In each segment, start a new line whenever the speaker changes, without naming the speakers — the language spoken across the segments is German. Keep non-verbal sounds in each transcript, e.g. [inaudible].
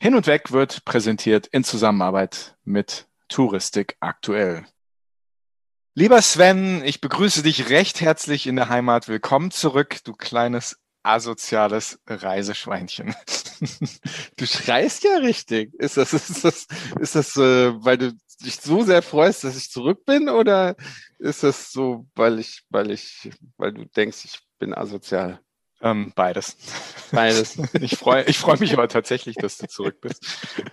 Hin und Weg wird präsentiert in Zusammenarbeit mit Touristik aktuell. Lieber Sven, ich begrüße dich recht herzlich in der Heimat. Willkommen zurück, du kleines asoziales Reiseschweinchen. [laughs]
Du schreist ja richtig. Ist das, ist das, ist das, äh, weil du dich so sehr freust, dass ich zurück bin, oder ist das so, weil ich, weil ich, weil du denkst, ich bin asozial?
Ähm, beides.
Beides. [laughs]
Ich freue ich freu mich aber tatsächlich, dass du zurück bist.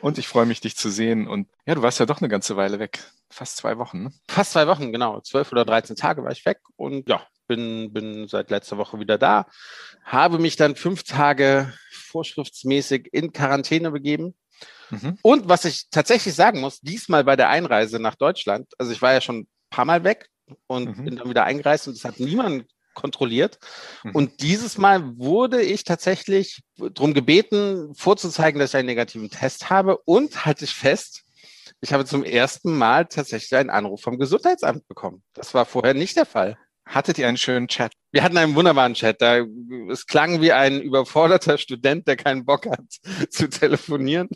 Und ich freue mich, dich zu sehen. Und ja, du warst ja doch eine ganze Weile weg. Fast zwei Wochen, ne?
Fast zwei Wochen, genau. Zwölf oder dreizehn Tage war ich weg und ja, bin, bin seit letzter Woche wieder da. Habe mich dann fünf Tage vorschriftsmäßig in Quarantäne begeben. Mhm. Und was ich tatsächlich sagen muss, diesmal bei der Einreise nach Deutschland, also ich war ja schon ein paar Mal weg und mhm. bin dann wieder eingereist und es hat niemand kontrolliert. Mhm. Und dieses Mal wurde ich tatsächlich darum gebeten, vorzuzeigen, dass ich einen negativen Test habe und halte ich fest, ich habe zum ersten Mal tatsächlich einen Anruf vom Gesundheitsamt bekommen. Das war vorher nicht der Fall.
Hattet ihr einen schönen Chat?
Wir hatten einen wunderbaren Chat. Da, es klang wie ein überforderter Student, der keinen Bock hat [laughs] zu telefonieren.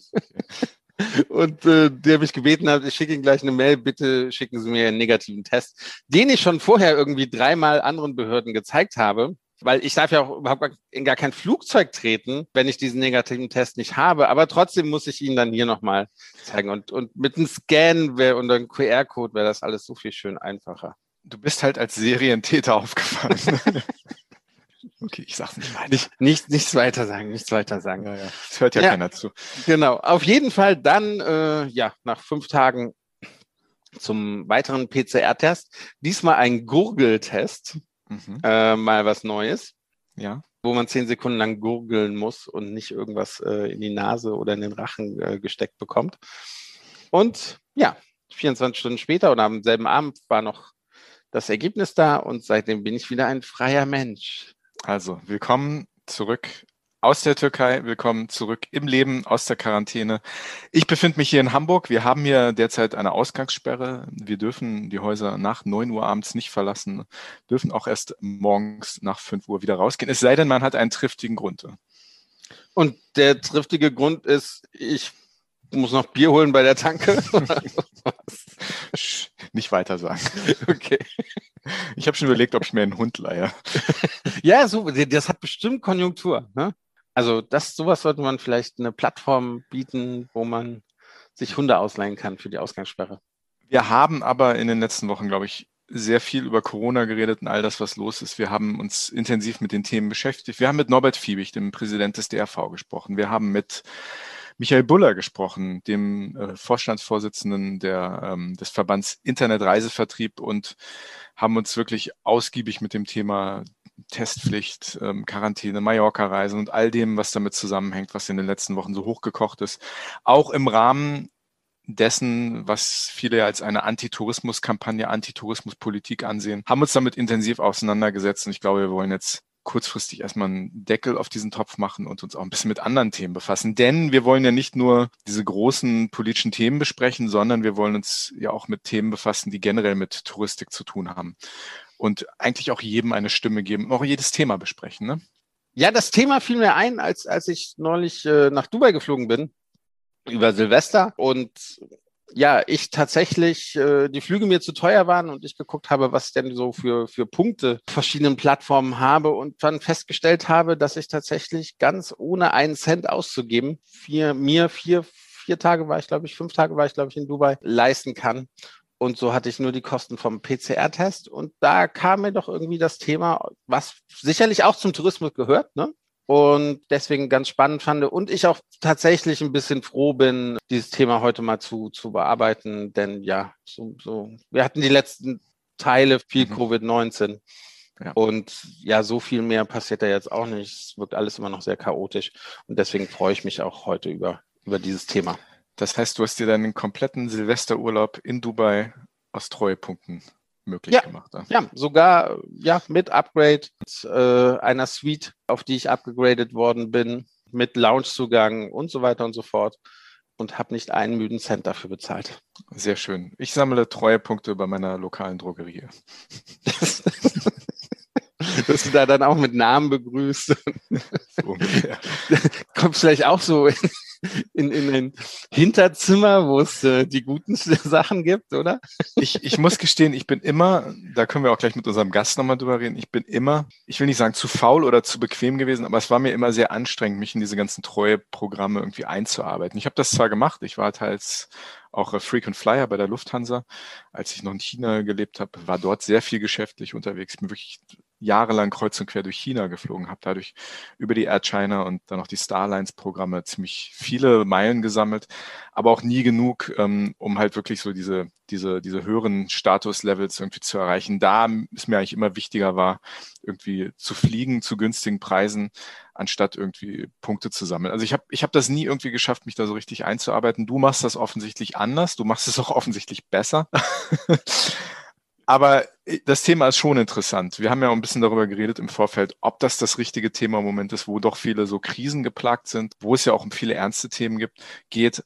Und äh, der mich gebeten hat, ich schicke Ihnen gleich eine Mail, bitte schicken Sie mir einen negativen Test, den ich schon vorher irgendwie dreimal anderen Behörden gezeigt habe. Weil ich darf ja auch überhaupt in gar kein Flugzeug treten, wenn ich diesen negativen Test nicht habe. Aber trotzdem muss ich Ihnen dann hier nochmal zeigen. Und, und mit einem Scan wär, und einem QR-Code wäre das alles so viel schön einfacher.
Du bist halt als Serientäter aufgefallen. [laughs]
Okay, ich sag's nicht weiter. Nicht, nicht, nichts weiter sagen, nichts weiter sagen. Ja,
ja. Das hört ja, ja, keiner zu.
Genau. Auf jeden Fall dann, äh, ja, nach fünf Tagen zum weiteren PCR-Test. Diesmal ein Gurgeltest. Mhm. Äh, mal was Neues. Ja. Wo man zehn Sekunden lang gurgeln muss und nicht irgendwas äh, in die Nase oder in den Rachen äh, gesteckt bekommt. Und ja, 24 Stunden später und am selben Abend war noch das Ergebnis da und seitdem bin ich wieder ein freier Mensch.
Also, willkommen zurück aus der Türkei, willkommen zurück im Leben aus der Quarantäne. Ich befinde mich hier in Hamburg. Wir haben hier derzeit eine Ausgangssperre. Wir dürfen die Häuser nach neun Uhr abends nicht verlassen, dürfen auch erst morgens nach fünf Uhr wieder rausgehen. Es sei denn, man hat einen triftigen Grund.
Und der triftige Grund ist, ich muss noch Bier holen bei der Tanke. [laughs] [laughs] [laughs]
nicht weiter sagen. [laughs] Okay. Ich habe schon überlegt, ob ich mir einen Hund leihe. [laughs]
ja, so, das hat bestimmt Konjunktur. Ne? Also das, sowas sollte man vielleicht eine Plattform bieten, wo man sich Hunde ausleihen kann für die Ausgangssperre.
Wir haben aber in den letzten Wochen, glaube ich, sehr viel über Corona geredet und all das, was los ist. Wir haben uns intensiv mit den Themen beschäftigt. Wir haben mit Norbert Fiebig, dem Präsident des DRV, gesprochen. Wir haben mit Michael Buller gesprochen, dem äh, Vorstandsvorsitzenden der, ähm, des Verbands Internetreisevertrieb und haben uns wirklich ausgiebig mit dem Thema Testpflicht, ähm, Quarantäne, Mallorca-Reisen und all dem, was damit zusammenhängt, was in den letzten Wochen so hochgekocht ist, auch im Rahmen dessen, was viele als eine Antitourismus-Kampagne, Antitourismuspolitik ansehen, haben uns damit intensiv auseinandergesetzt und ich glaube, wir wollen jetzt kurzfristig erstmal einen Deckel auf diesen Topf machen und uns auch ein bisschen mit anderen Themen befassen. Denn wir wollen ja nicht nur diese großen politischen Themen besprechen, sondern wir wollen uns ja auch mit Themen befassen, die generell mit Touristik zu tun haben. Und eigentlich auch jedem eine Stimme geben, auch jedes Thema besprechen. Ne?
Ja, das Thema fiel mir ein, als, als ich neulich äh, nach Dubai geflogen bin über Silvester und ja, ich tatsächlich äh, die Flüge mir zu teuer waren und ich geguckt habe, was ich denn so für, für Punkte verschiedenen Plattformen habe und dann festgestellt habe, dass ich tatsächlich ganz ohne einen Cent auszugeben, vier, mir vier, vier Tage war ich, glaube ich, fünf Tage war ich, glaube ich, in Dubai, leisten kann. Und so hatte ich nur die Kosten vom PCR-Test. Und da kam mir doch irgendwie das Thema, was sicherlich auch zum Tourismus gehört, ne? Und deswegen ganz spannend fand und ich auch tatsächlich ein bisschen froh bin, dieses Thema heute mal zu, zu bearbeiten, denn ja, so, so, wir hatten die letzten Teile viel mhm. Covid-19 ja. und ja, so viel mehr passiert da jetzt auch nicht. Es wirkt alles immer noch sehr chaotisch und deswegen freue ich mich auch heute über, über dieses Thema.
Das heißt, du hast dir deinen kompletten Silvesterurlaub in Dubai aus Treuepunkten möglich
ja,
gemacht.
Ja. ja, sogar ja, mit Upgrade äh, einer Suite, auf die ich abgegradet worden bin, mit Loungezugang und so weiter und so fort und habe nicht einen müden Cent dafür bezahlt.
Sehr schön. Ich sammle Treuepunkte bei meiner lokalen Drogerie. [laughs]
Dass du da dann auch mit Namen begrüßt. [laughs] So ungefähr. [laughs] Kommst vielleicht auch so in, in, in ein Hinterzimmer, wo es äh, die guten [laughs] Sachen gibt, oder?
Ich, ich muss gestehen, ich bin immer, da können wir auch gleich mit unserem Gast nochmal drüber reden, ich bin immer, ich will nicht sagen zu faul oder zu bequem gewesen, aber es war mir immer sehr anstrengend, mich in diese ganzen Treueprogramme irgendwie einzuarbeiten. Ich habe das zwar gemacht, ich war teils auch Frequent Flyer bei der Lufthansa. Als ich noch in China gelebt habe, war dort sehr viel geschäftlich unterwegs. Bin wirklich jahrelang kreuz und quer durch China geflogen, habe dadurch über die Air China und dann noch die Starlines-Programme ziemlich viele Meilen gesammelt, aber auch nie genug, ähm, um halt wirklich so diese, diese, diese höheren Statuslevels irgendwie zu erreichen. Da ist mir eigentlich immer wichtiger war, irgendwie zu fliegen zu günstigen Preisen, anstatt irgendwie Punkte zu sammeln. Also ich habe ich hab das nie irgendwie geschafft, mich da so richtig einzuarbeiten. Du machst das offensichtlich anders, du machst es auch [laughs] offensichtlich besser. Aber äh, das Thema ist schon interessant. Wir haben ja auch ein bisschen darüber geredet im Vorfeld, ob das das richtige Thema im Moment ist, wo doch viele so Krisen geplagt sind, wo es ja auch um viele ernste Themen gibt, geht.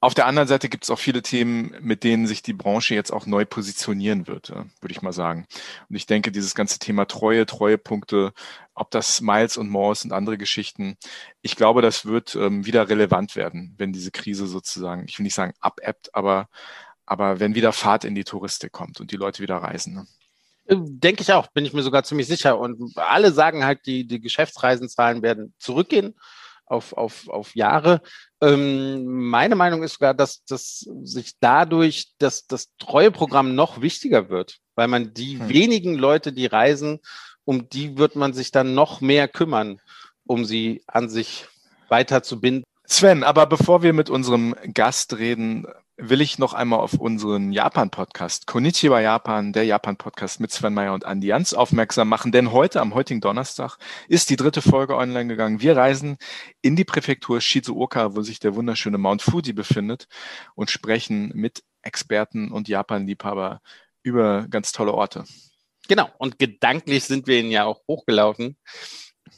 Auf der anderen Seite gibt es auch viele Themen, mit denen sich die Branche jetzt auch neu positionieren wird, würde ich mal sagen. Und ich denke, dieses ganze Thema Treue, Treuepunkte, ob das Miles und More und andere Geschichten, ich glaube, das wird ähm, wieder relevant werden, wenn diese Krise sozusagen, ich will nicht sagen abebbt, aber aber wenn wieder Fahrt in die Touristik kommt und die Leute wieder reisen. Ne?
Äh, denke ich auch, bin ich mir sogar ziemlich sicher. Und alle sagen halt, die, die Geschäftsreisenzahlen werden zurückgehen auf, auf, auf Jahre. Ähm, meine Meinung ist sogar, dass, dass sich dadurch das, das Treueprogramm noch wichtiger wird, weil man die hm. wenigen Leute, die reisen, um die wird man sich dann noch mehr kümmern, um sie an sich weiter zu binden.
Sven, aber bevor wir mit unserem Gast reden, will ich noch einmal auf unseren Japan-Podcast, Konnichiwa Japan, der Japan-Podcast mit Sven Meyer und Andi Jans aufmerksam machen. Denn heute, am heutigen Donnerstag, ist die dritte Folge online gegangen. Wir reisen in die Präfektur Shizuoka, wo sich der wunderschöne Mount Fuji befindet und sprechen mit Experten und Japan-Liebhaber über ganz tolle Orte.
Genau. Und gedanklich sind wir ihn ja auch hochgelaufen.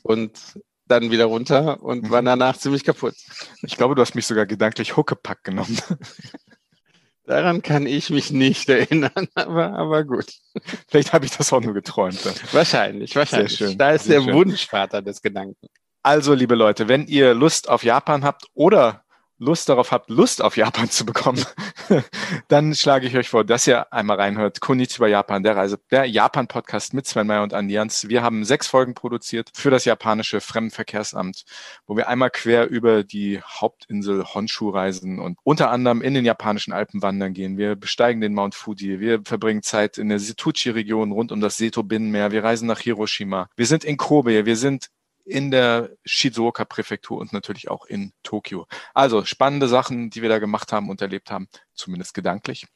Und dann wieder runter und mhm. war danach ziemlich kaputt.
Ich glaube, du hast mich sogar gedanklich Huckepack genommen. [laughs]
Daran kann ich mich nicht [laughs] erinnern, aber, aber gut.
Vielleicht habe ich das auch nur geträumt. Dann.
Wahrscheinlich, wahrscheinlich. Sehr schön. Da ist der schön. Wunschvater des Gedanken.
Also, liebe Leute, wenn ihr Lust auf Japan habt oder Lust darauf habt, Lust auf Japan zu bekommen, [laughs] dann schlage ich euch vor, dass ihr einmal reinhört. Konnichiwa Japan, der Reise, der Japan-Podcast mit Sven Meyer und Andi Jans. Wir haben sechs Folgen produziert für das japanische Fremdenverkehrsamt, wo wir einmal quer über die Hauptinsel Honshu reisen und unter anderem in den japanischen Alpen wandern gehen. Wir besteigen den Mount Fuji. Wir verbringen Zeit in der Setouchi-Region rund um das Seto-Binnenmeer. Wir reisen nach Hiroshima. Wir sind in Kobe. Wir sind in der Shizuoka-Präfektur und natürlich auch in Tokio. Also spannende Sachen, die wir da gemacht haben und erlebt haben, zumindest gedanklich.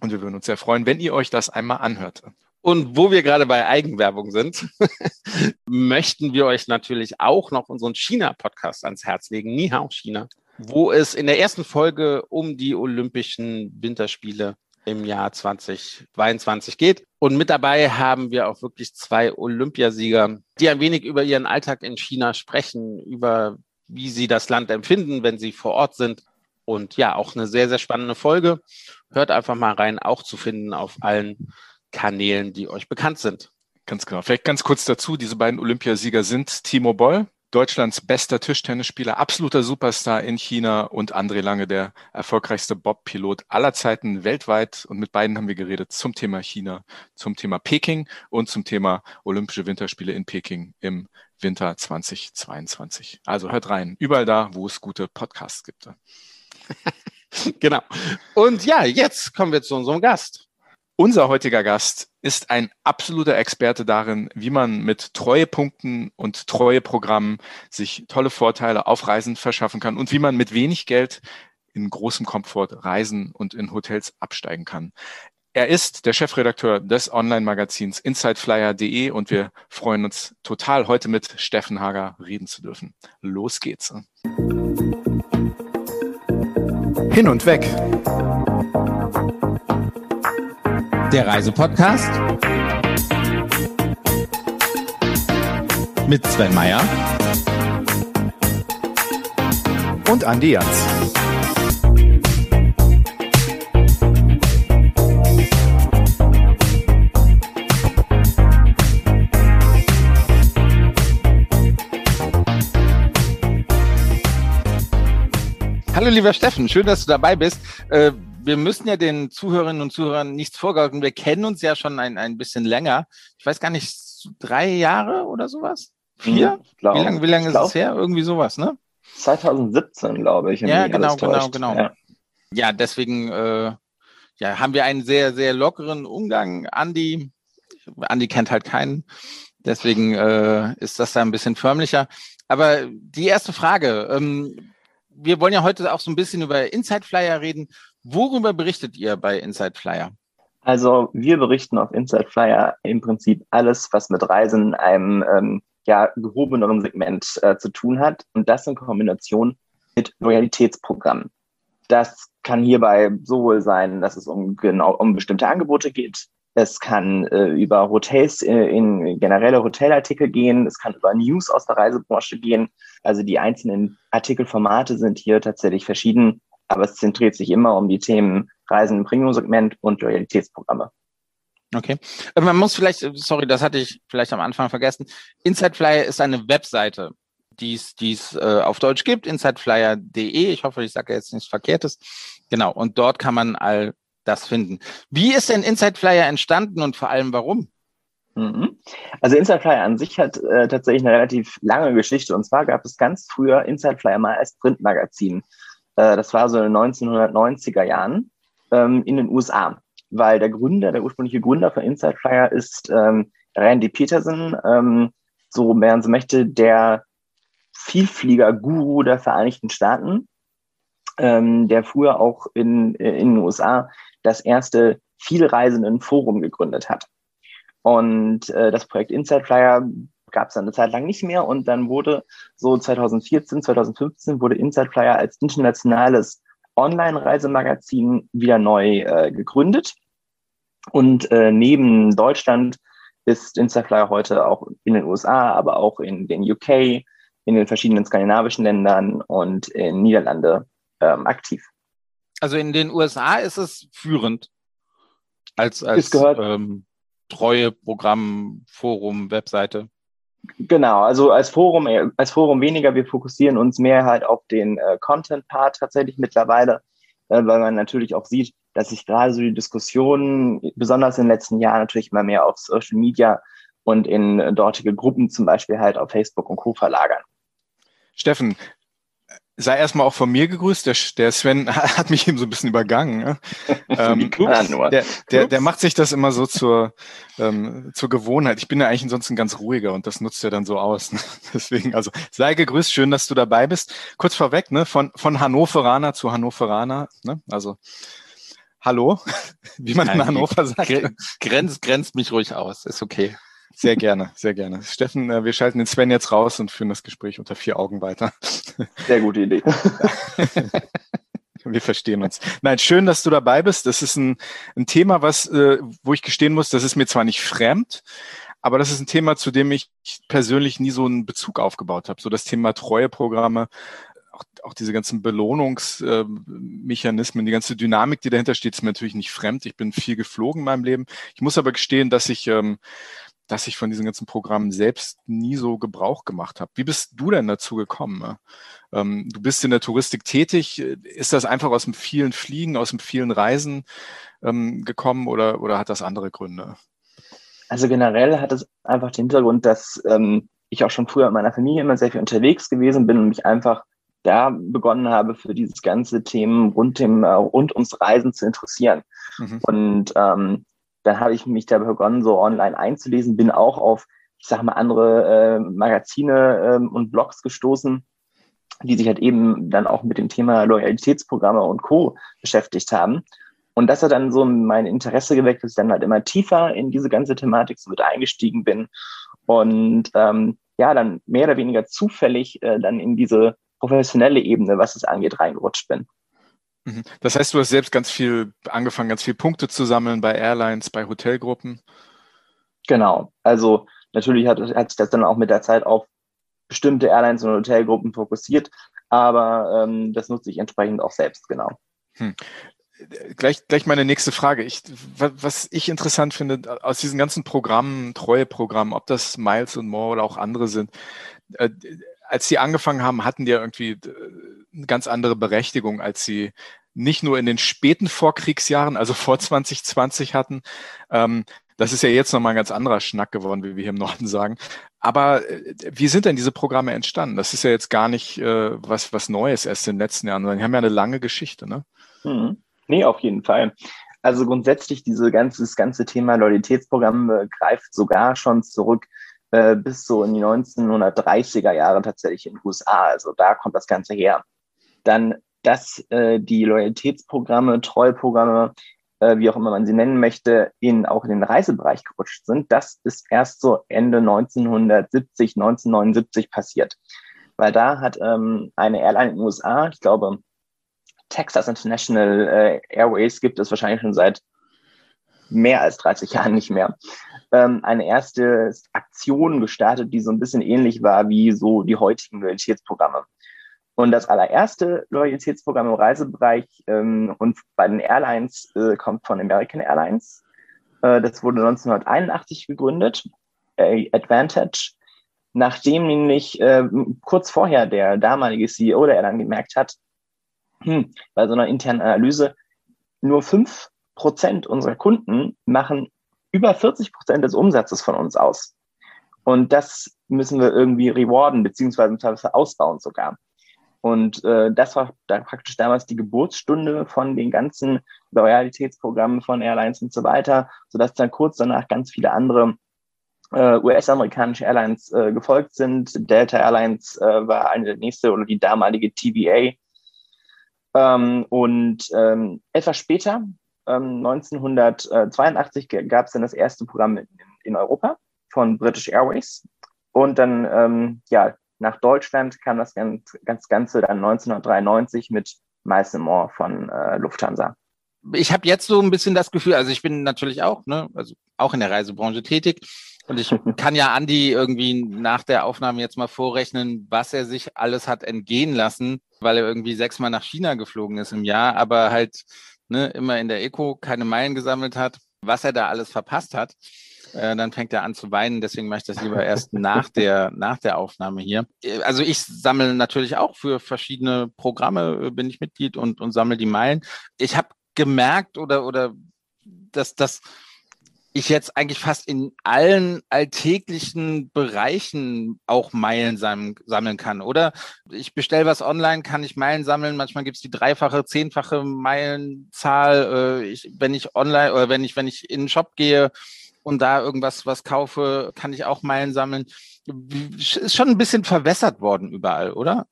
Und wir würden uns sehr freuen, wenn ihr euch das einmal anhört.
Und wo wir gerade bei Eigenwerbung sind, [laughs] möchten wir euch natürlich auch noch unseren China-Podcast ans Herz legen, Nihao China, wo es in der ersten Folge um die Olympischen Winterspiele im Jahr 2022 geht. Und mit dabei haben wir auch wirklich zwei Olympiasieger, die ein wenig über ihren Alltag in China sprechen, über wie sie das Land empfinden, wenn sie vor Ort sind. Und ja, auch eine sehr, sehr spannende Folge. Hört einfach mal rein, auch zu finden auf allen Kanälen, die euch bekannt sind.
Ganz genau. Vielleicht ganz kurz dazu. Diese beiden Olympiasieger sind Timo Boll, Deutschlands bester Tischtennisspieler, absoluter Superstar in China und André Lange, der erfolgreichste Bob-Pilot aller Zeiten weltweit. Und mit beiden haben wir geredet zum Thema China, zum Thema Peking und zum Thema Olympische Winterspiele in Peking im Winter 2022. Also hört rein, überall da, wo es gute Podcasts gibt. [laughs]
genau. Und ja, jetzt kommen wir zu unserem Gast.
Unser heutiger Gast ist ein absoluter Experte darin, wie man mit Treuepunkten und Treueprogrammen sich tolle Vorteile auf Reisen verschaffen kann und wie man mit wenig Geld in großem Komfort reisen und in Hotels absteigen kann. Er ist der Chefredakteur des Online-Magazins InsideFlyer.de und wir freuen uns total, heute mit Steffen Hager reden zu dürfen. Los geht's.
Hin und weg
der Reisepodcast mit Sven Meyer
und Andi Jans.
Hallo lieber Steffen, schön, dass du dabei bist. Wir müssen ja den Zuhörerinnen und Zuhörern nichts vorgaukeln. Wir kennen uns ja schon ein, ein bisschen länger. Ich weiß gar nicht, drei Jahre oder sowas? Vier?
Glaub,
wie lange, wie lange ist
glaub,
es her? Irgendwie sowas, ne?
2017, glaube ich.
Ja, genau, genau, genau.
Ja,
ja deswegen äh, ja, haben wir einen sehr, sehr lockeren Umgang. Andi, Andi kennt halt keinen. Deswegen äh, ist das da ein bisschen förmlicher. Aber die erste Frage, ähm, wir wollen ja heute auch so ein bisschen über Inside Flyer reden. Worüber berichtet ihr bei Inside Flyer?
Also wir berichten auf Inside Flyer im Prinzip alles, was mit Reisen in einem ähm, ja, gehobeneren Segment äh, zu tun hat und das in Kombination mit Loyalitätsprogrammen. Das kann hierbei sowohl sein, dass es um genau um bestimmte Angebote geht. Es kann äh, über Hotels äh, in generelle Hotelartikel gehen. Es kann über News aus der Reisebranche gehen. Also die einzelnen Artikelformate sind hier tatsächlich verschieden aber es zentriert sich immer um die Themen Reisen im Premium-Segment und Loyalitätsprogramme.
Okay. Äh, man muss vielleicht, äh, sorry, das hatte ich vielleicht am Anfang vergessen. Insideflyer ist eine Webseite, die es äh, auf Deutsch gibt, insideflyer.de. Ich hoffe, ich sage jetzt nichts Verkehrtes. Genau, und dort kann man all das finden. Wie ist denn Insideflyer entstanden und vor allem warum?
Mhm. Also Insideflyer an sich hat äh, tatsächlich eine relativ lange Geschichte. Und zwar gab es ganz früher Insideflyer mal als Printmagazin. Äh, das war so in den 1990er Jahren ähm, in den USA, weil der Gründer, der ursprüngliche Gründer von Inside Flyer ist ähm, Randy Peterson, ähm, so man so möchte, der Vielflieger-Guru der Vereinigten Staaten, ähm, der früher auch in, in den USA das erste Vielreisenden-Forum gegründet hat. Und äh, das Projekt Inside Flyer gab es dann eine Zeit lang nicht mehr und dann wurde so 2014, 2015 wurde Inside Flyer als internationales Online-Reisemagazin wieder neu äh, gegründet. Und äh, neben Deutschland ist Inside Flyer heute auch in den USA, aber auch in den UK, in den verschiedenen skandinavischen Ländern und in Niederlande ähm, aktiv.
Also in den USA ist es führend als, als ähm, treue Programm, Forum, Webseite.
Genau, also als Forum, äh, als Forum weniger, wir fokussieren uns mehr halt auf den äh, Content-Part tatsächlich mittlerweile, äh, weil man natürlich auch sieht, dass sich gerade so die Diskussionen, besonders in den letzten Jahren, natürlich immer mehr auf Social Media und in dortige Gruppen, zum Beispiel halt auf Facebook und Co. verlagern.
Steffen, sei erstmal auch von mir gegrüßt. Der, der Sven [laughs] hat mich eben so ein bisschen übergangen. Ne? [laughs] ähm, der, der, der macht sich das immer so zur, ähm, zur Gewohnheit. Ich bin ja eigentlich ansonsten ganz ruhiger und das nutzt er dann so aus. Ne? [laughs] Deswegen, also sei gegrüßt, schön, dass du dabei bist. Kurz vorweg, ne, von, von Hannoveraner zu Hannoveraner. Ne? Also Hallo, wie man Nein, in Hannover sagt.
Grenzt, grenzt mich ruhig aus, ist okay.
Sehr gerne, sehr gerne. Steffen, äh, wir schalten den Sven jetzt raus und führen das Gespräch unter vier Augen weiter.
Sehr gute Idee. [laughs]
Wir verstehen uns. Nein, schön, dass du dabei bist. Das ist ein, ein Thema, was, äh, wo ich gestehen muss, das ist mir zwar nicht fremd, aber das ist ein Thema, zu dem ich persönlich nie so einen Bezug aufgebaut habe. So das Thema Treueprogramme, auch, auch diese ganzen Belohnungsmechanismen, die ganze Dynamik, die dahinter steht, ist mir natürlich nicht fremd. Ich bin viel geflogen in meinem Leben. Ich muss aber gestehen, dass ich ähm, dass ich von diesen ganzen Programmen selbst nie so Gebrauch gemacht habe. Wie bist du denn dazu gekommen? Ähm, du bist in der Touristik tätig. Ist das einfach aus dem vielen Fliegen, aus dem vielen Reisen ähm, gekommen oder, oder hat das andere Gründe?
Also generell hat es einfach den Hintergrund, dass ähm, ich auch schon früher in meiner Familie immer sehr viel unterwegs gewesen bin und mich einfach da begonnen habe, für dieses ganze Themen rund, dem, äh, rund ums Reisen zu interessieren. Mhm. Und ähm, dann habe ich mich da begonnen, so online einzulesen, bin auch auf, ich sage mal, andere äh, Magazine äh, und Blogs gestoßen, die sich halt eben dann auch mit dem Thema Loyalitätsprogramme und Co. beschäftigt haben. Und das hat dann so mein Interesse geweckt, dass ich dann halt immer tiefer in diese ganze Thematik so mit eingestiegen bin und ähm, ja, dann mehr oder weniger zufällig äh, dann in diese professionelle Ebene, was es angeht, reingerutscht bin.
Mhm. Das heißt, du hast selbst ganz viel angefangen, ganz viel Punkte zu sammeln bei Airlines, bei Hotelgruppen.
Genau. Also natürlich hat, hat sich das dann auch mit der Zeit auf bestimmte Airlines und Hotelgruppen fokussiert, aber ähm, das nutze ich entsprechend auch selbst, genau. Hm.
Gleich, gleich meine nächste Frage. Ich, was ich interessant finde, aus diesen ganzen Programmen, Treueprogrammen, ob das Miles und More oder auch andere sind, äh, als sie angefangen haben, hatten die ja irgendwie eine ganz andere Berechtigung, als sie nicht nur in den späten Vorkriegsjahren, also [laughs] vor 2020 hatten. Ähm, das ist ja jetzt nochmal ein ganz anderer Schnack geworden, wie wir hier im Norden sagen. Aber äh, wie sind denn diese Programme entstanden? Das ist ja jetzt gar nicht äh, was, was Neues erst in den letzten Jahren, sondern die haben ja eine lange Geschichte, ne?
Hm. Nee, auf jeden Fall. Also grundsätzlich diese ganze, ganze Thema Loyalitätsprogramm äh, greift sogar schon zurück äh, bis so in die 1930er Jahre tatsächlich in den USA. Also da kommt das Ganze her. Dann, dass äh, die Loyalitätsprogramme, Treuprogramme, äh, wie auch immer man sie nennen möchte, in, auch in den Reisebereich gerutscht sind, das ist erst so Ende 1970, 1979 passiert. Weil da hat ähm, eine Airline in den USA, ich glaube, Texas International äh, Airways gibt es wahrscheinlich schon seit mehr als 30 Jahren nicht mehr, ähm, eine erste Aktion gestartet, die so ein bisschen ähnlich war wie so die heutigen Loyalitätsprogramme. Und das allererste Loyalitätsprogramm im Reisebereich ähm, und bei den Airlines äh, kommt von American Airlines. Äh, das wurde 1981 gegründet, äh, Advantage, nachdem nämlich äh, kurz vorher der damalige CEO der Airline gemerkt hat, hm, bei so einer internen Analyse, nur fünf Prozent unserer Kunden machen über 40 Prozent des Umsatzes von uns aus. Und das müssen wir irgendwie rewarden, beziehungsweise Zweifelsfall ausbauen sogar. Und äh, das war da praktisch damals die Geburtsstunde von den ganzen Loyalitätsprogrammen von Airlines und so weiter, sodass dann kurz danach ganz viele andere äh, US-amerikanische Airlines äh, gefolgt sind. Delta Airlines äh, war eine der nächste oder die damalige TVA. Ähm, und ähm, etwas später 1982 ähm, gab es dann das erste Programm in, in, Europa von British Airways. Und dann, ähm, ja, nach Deutschland kam das ganz, ganz Ganze dann 1993 mit Miles More von äh, Lufthansa.
Ich habe jetzt so ein bisschen das Gefühl, also ich bin natürlich auch, ne, also auch in der Reisebranche tätig. Und ich [laughs] kann ja Andi irgendwie nach der Aufnahme jetzt mal vorrechnen, was er sich alles hat entgehen lassen, weil er irgendwie sechsmal nach China geflogen ist im Jahr, aber halt ne, immer in der Eco keine Meilen gesammelt hat, was er da alles verpasst hat, äh, dann fängt er an zu weinen. Deswegen mache ich das lieber erst nach der, nach der Aufnahme hier. Also ich sammle natürlich auch für verschiedene Programme, äh, bin ich Mitglied und, und sammle die Meilen. Ich habe gemerkt oder, oder dass das ich jetzt eigentlich fast in allen alltäglichen Bereichen auch Meilen sammeln kann. Oder ich bestelle was online, kann ich Meilen sammeln. Manchmal gibt es die dreifache, zehnfache Meilenzahl. Äh, ich, wenn ich online oder wenn ich, wenn ich in den Shop gehe und da irgendwas was kaufe, kann ich auch Meilen sammeln. Ist schon ein bisschen verwässert worden überall, oder?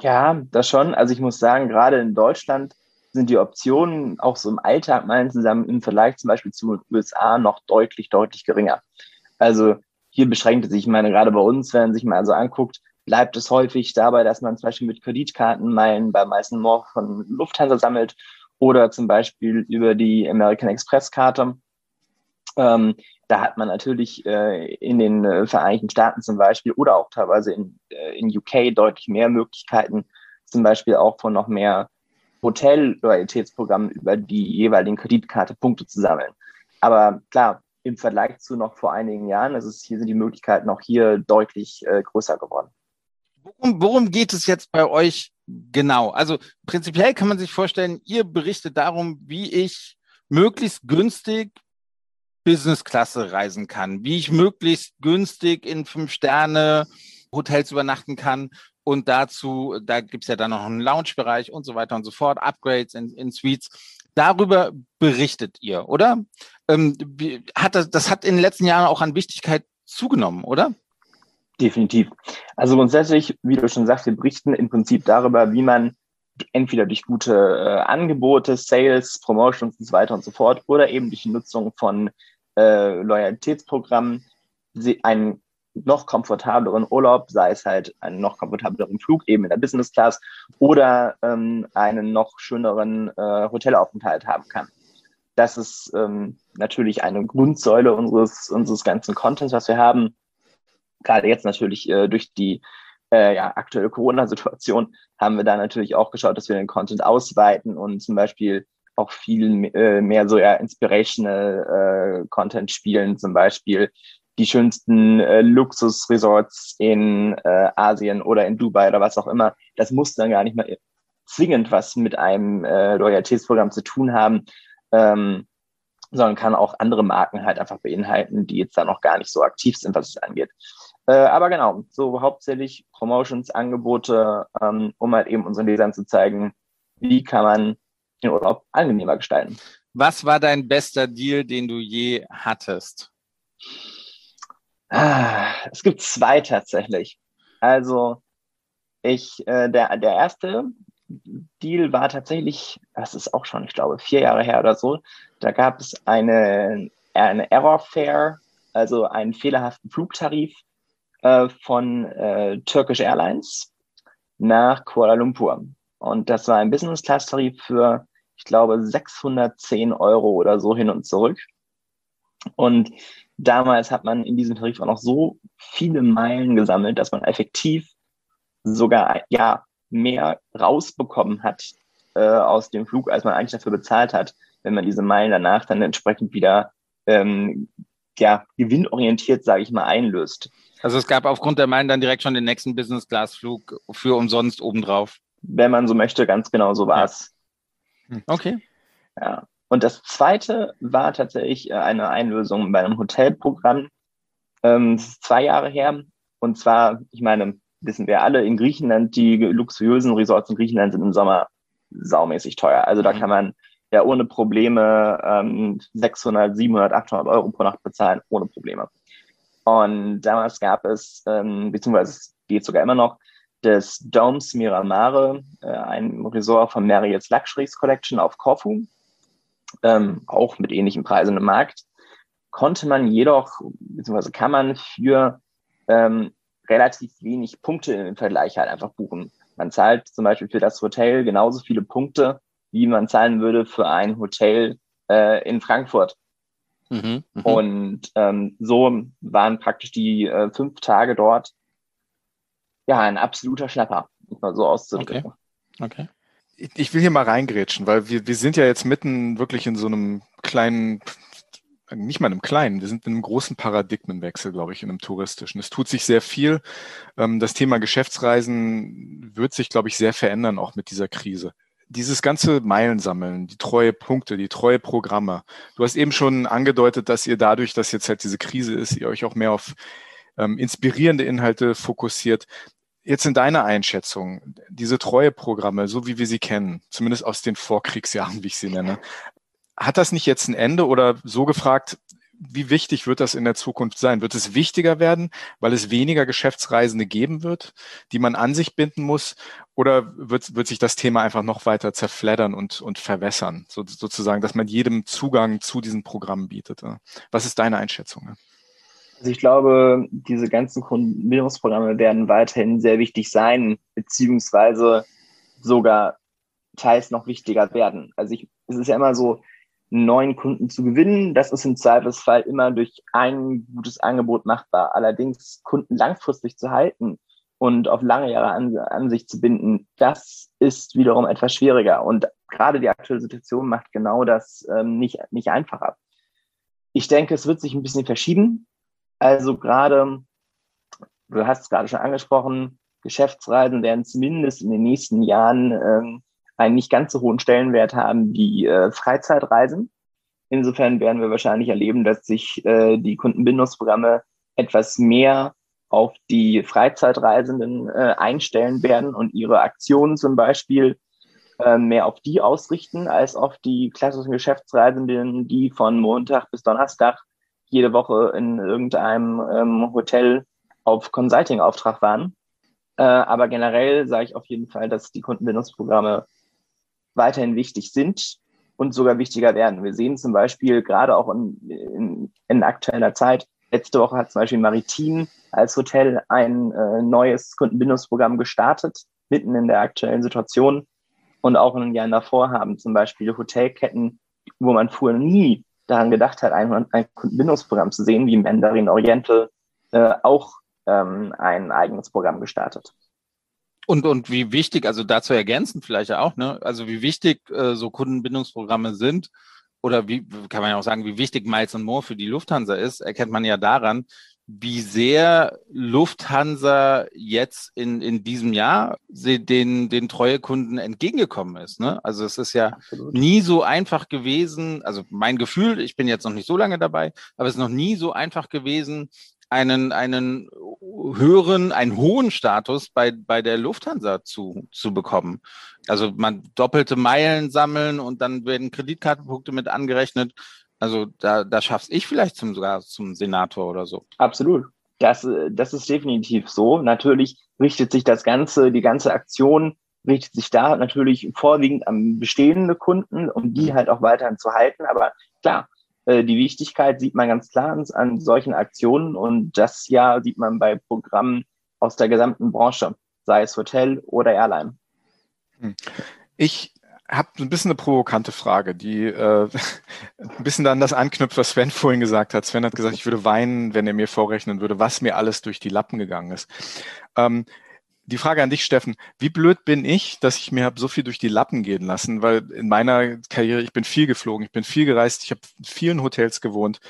Ja, das schon. Also ich muss sagen, gerade in Deutschland sind die Optionen auch so im Alltag meinen zusammen im Vergleich zum Beispiel zu den USA noch deutlich, deutlich geringer. Also hier beschränkt es sich, ich meine, gerade bei uns, wenn man sich mal so anguckt, bleibt es häufig dabei, dass man zum Beispiel mit Kreditkartenmeilen bei meisten More von Lufthansa sammelt oder zum Beispiel über die American Express Karte. Ähm, da hat man natürlich äh, in den äh, Vereinigten Staaten zum Beispiel oder auch teilweise in, äh, in UK deutlich mehr Möglichkeiten, zum Beispiel auch von noch mehr Hotel-Loyalitätsprogramm über die jeweiligen Kreditkarte Punkte zu sammeln. Aber klar, im Vergleich zu noch vor einigen Jahren, es, hier sind die Möglichkeiten auch hier deutlich äh, größer geworden.
Worum, worum geht es jetzt bei euch genau? Also prinzipiell kann man sich vorstellen, ihr berichtet darum, wie ich möglichst günstig Business-Klasse reisen kann, wie ich möglichst günstig in Fünf-Sterne-Hotels übernachten kann und dazu, da gibt es ja dann noch einen Lounge-Bereich und so weiter und so fort, Upgrades in, in Suites. Darüber berichtet ihr, oder? Ähm, hat das, das hat in den letzten Jahren auch an Wichtigkeit zugenommen, oder?
Definitiv. Also grundsätzlich, wie du schon sagst, wir berichten im Prinzip darüber, wie man entweder durch gute äh, Angebote, Sales, Promotions und so weiter und so fort oder eben durch die Nutzung von äh, Loyalitätsprogrammen einen noch komfortableren Urlaub, sei es halt einen noch komfortableren Flug eben in der Business Class oder ähm, einen noch schöneren äh, Hotelaufenthalt haben kann. Das ist ähm, natürlich eine Grundsäule unseres, unseres ganzen Contents, was wir haben. Gerade jetzt natürlich äh, durch die äh, ja, aktuelle Corona-Situation haben wir da natürlich auch geschaut, dass wir den Content ausweiten und zum Beispiel auch viel äh, mehr so ja inspirational äh, Content spielen, zum Beispiel die schönsten äh, Luxusresorts in äh, Asien oder in Dubai oder was auch immer. Das muss dann gar nicht mal zwingend was mit einem äh, Loyalitätsprogramm zu tun haben, ähm, sondern kann auch andere Marken halt einfach beinhalten, die jetzt da noch gar nicht so aktiv sind, was es angeht. Äh, aber genau, so hauptsächlich Promotions-Angebote, ähm, um halt eben unseren Lesern zu zeigen, wie kann man den Urlaub angenehmer gestalten.
Was war dein bester Deal, den du je hattest?
Ah, es gibt zwei tatsächlich. Also ich, äh, der, der erste Deal war tatsächlich, das ist auch schon, ich glaube, vier Jahre her oder so. Da gab es eine, eine Error Fare, also einen fehlerhaften Flugtarif äh, von äh, Turkish Airlines nach Kuala Lumpur. Und das war ein Business-Class-Tarif für, ich glaube, 610 Euro oder so hin und zurück. Und damals hat man in diesem Tarif auch noch so viele Meilen gesammelt, dass man effektiv sogar ja mehr rausbekommen hat äh, aus dem Flug, als man eigentlich dafür bezahlt hat, wenn man diese Meilen danach dann entsprechend wieder ähm, ja, gewinnorientiert, sage ich mal, einlöst.
Also es gab aufgrund der Meilen dann direkt schon den nächsten Business-Class-Flug für umsonst obendrauf.
Wenn man so möchte, ganz genau so war es.
Ja. Hm. Okay.
Ja. Und das zweite war tatsächlich äh, eine Einlösung bei einem Hotelprogramm. Ähm, das ist zwei Jahre her. Und zwar, ich meine, wissen wir alle, in Griechenland, die luxuriösen Resorts in Griechenland sind im Sommer saumäßig teuer. Also da mhm. kann man ja ohne Probleme ähm, 600, 700, 800 Euro pro Nacht bezahlen, ohne Probleme. Und damals gab es, ähm, beziehungsweise es geht sogar immer noch, das Domes Miramare, äh, ein Resort von Marriott's Luxuries Collection auf Corfu, ähm, auch mit ähnlichen Preisen im Markt, konnte man jedoch, beziehungsweise kann man für ähm, relativ wenig Punkte im Vergleich halt einfach buchen. Man zahlt zum Beispiel für das Hotel genauso viele Punkte, wie man zahlen würde für ein Hotel äh, in Frankfurt. Mhm, mh. Und ähm, so waren praktisch die äh, fünf Tage dort ja ein absoluter Schnapper, um mal so auszudrücken.
Okay. okay.
Ich will hier mal reingrätschen, weil wir, wir sind ja jetzt mitten wirklich in so einem kleinen nicht mal einem kleinen, wir sind in einem großen Paradigmenwechsel, glaube ich, in einem touristischen. Es tut sich sehr viel. Ähm, das Thema Geschäftsreisen wird sich, glaube ich, sehr verändern, auch mit dieser Krise. Dieses ganze Meilensammeln, die treue Punkte, die treue Programme. Du hast eben schon angedeutet, dass ihr dadurch, dass jetzt halt diese Krise ist, ihr euch auch mehr auf ähm, inspirierende Inhalte fokussiert. Jetzt in deiner Einschätzung, diese treue Programme, so wie wir sie kennen, zumindest aus den Vorkriegsjahren, [laughs] wie ich sie nenne, hat das nicht jetzt ein Ende oder so gefragt, wie wichtig wird das in der Zukunft sein? Wird es wichtiger werden, weil es weniger Geschäftsreisende geben wird, die man an sich binden muss? Oder wird, wird sich das Thema einfach noch weiter zerfleddern und, und verwässern, so, sozusagen, dass man jedem Zugang zu diesen Programmen bietet? Was ist deine Einschätzung?
Also ich glaube, diese ganzen Bildungsprogramme werden weiterhin sehr wichtig sein, beziehungsweise sogar teils noch wichtiger werden. Also ich, es ist ja immer so, neuen Kunden zu gewinnen. Das ist im Zweifelsfall immer durch ein gutes Angebot machbar. Allerdings Kunden langfristig zu halten und auf lange Jahre an, an sich zu binden, das ist wiederum etwas schwieriger. Und gerade die aktuelle Situation macht genau das ähm, nicht, nicht einfacher. Ich denke, es wird sich ein bisschen verschieben. Also gerade, du hast es gerade schon angesprochen, Geschäftsreisen werden zumindest in den nächsten Jahren ähm, einen nicht ganz so hohen Stellenwert haben wie äh, Freizeitreisen. Insofern werden wir wahrscheinlich erleben, dass sich äh, die Kundenbindungsprogramme etwas mehr auf die Freizeitreisenden äh, einstellen werden und ihre Aktionen zum Beispiel äh, mehr auf die ausrichten als auf die klassischen Geschäftsreisenden, die von Montag bis Donnerstag jede Woche in irgendeinem ähm, Hotel auf Consulting-Auftrag waren. Äh, aber generell sage ich auf jeden Fall, dass die Kundenbindungsprogramme weiterhin wichtig sind und sogar wichtiger werden. Wir sehen zum Beispiel gerade auch in, in, in aktueller Zeit, letzte Woche hat zum Beispiel Maritim als Hotel ein äh, neues Kundenbindungsprogramm gestartet, mitten in der aktuellen Situation. Und auch in den Jahren davor haben zum Beispiel Hotelketten, wo man vorher nie daran gedacht hat, ein, ein Kundenbindungsprogramm zu sehen, wie Mandarin Oriental, äh, auch ähm, ein eigenes Programm gestartet.
Und, und wie wichtig, also dazu ergänzen vielleicht auch, ne? Also wie wichtig äh, so Kundenbindungsprogramme sind oder wie kann man ja auch sagen, wie wichtig Miles More für die Lufthansa ist, erkennt man ja daran, wie sehr Lufthansa jetzt in, in diesem Jahr den, den Treuekunden entgegengekommen ist. Ne? Also es ist ja Absolut. nie so einfach gewesen, also mein Gefühl, ich bin jetzt noch nicht so lange dabei, aber es ist noch nie so einfach gewesen, einen, einen höheren, einen hohen Status bei, bei der Lufthansa zu, zu bekommen. Also man doppelte Meilen sammeln und dann werden Kreditkartenpunkte mit angerechnet. Also da, da schaff's ich vielleicht zum, sogar zum Senator oder so.
Absolut. Das, das ist definitiv so. Natürlich richtet sich das Ganze, die ganze Aktion richtet sich da natürlich vorwiegend an bestehende Kunden, um die halt auch weiterhin zu halten. Aber klar, äh, die Wichtigkeit sieht man ganz klar an solchen Aktionen und das ja sieht man bei Programmen aus der gesamten Branche, sei es Hotel oder Airline.
Hm. Ich habe ein bisschen eine provokante Frage, die äh, [laughs] ein bisschen an das anknüpft, was Sven vorhin gesagt hat. Sven hat gesagt, ich würde weinen, wenn er mir vorrechnen würde, was mir alles durch die Lappen gegangen ist. Ähm, die Frage an dich, Steffen, wie blöd bin ich, dass ich mir habe so viel durch die Lappen gehen lassen, weil in meiner Karriere, ich bin viel geflogen, ich bin viel gereist, ich habe in vielen Hotels gewohnt.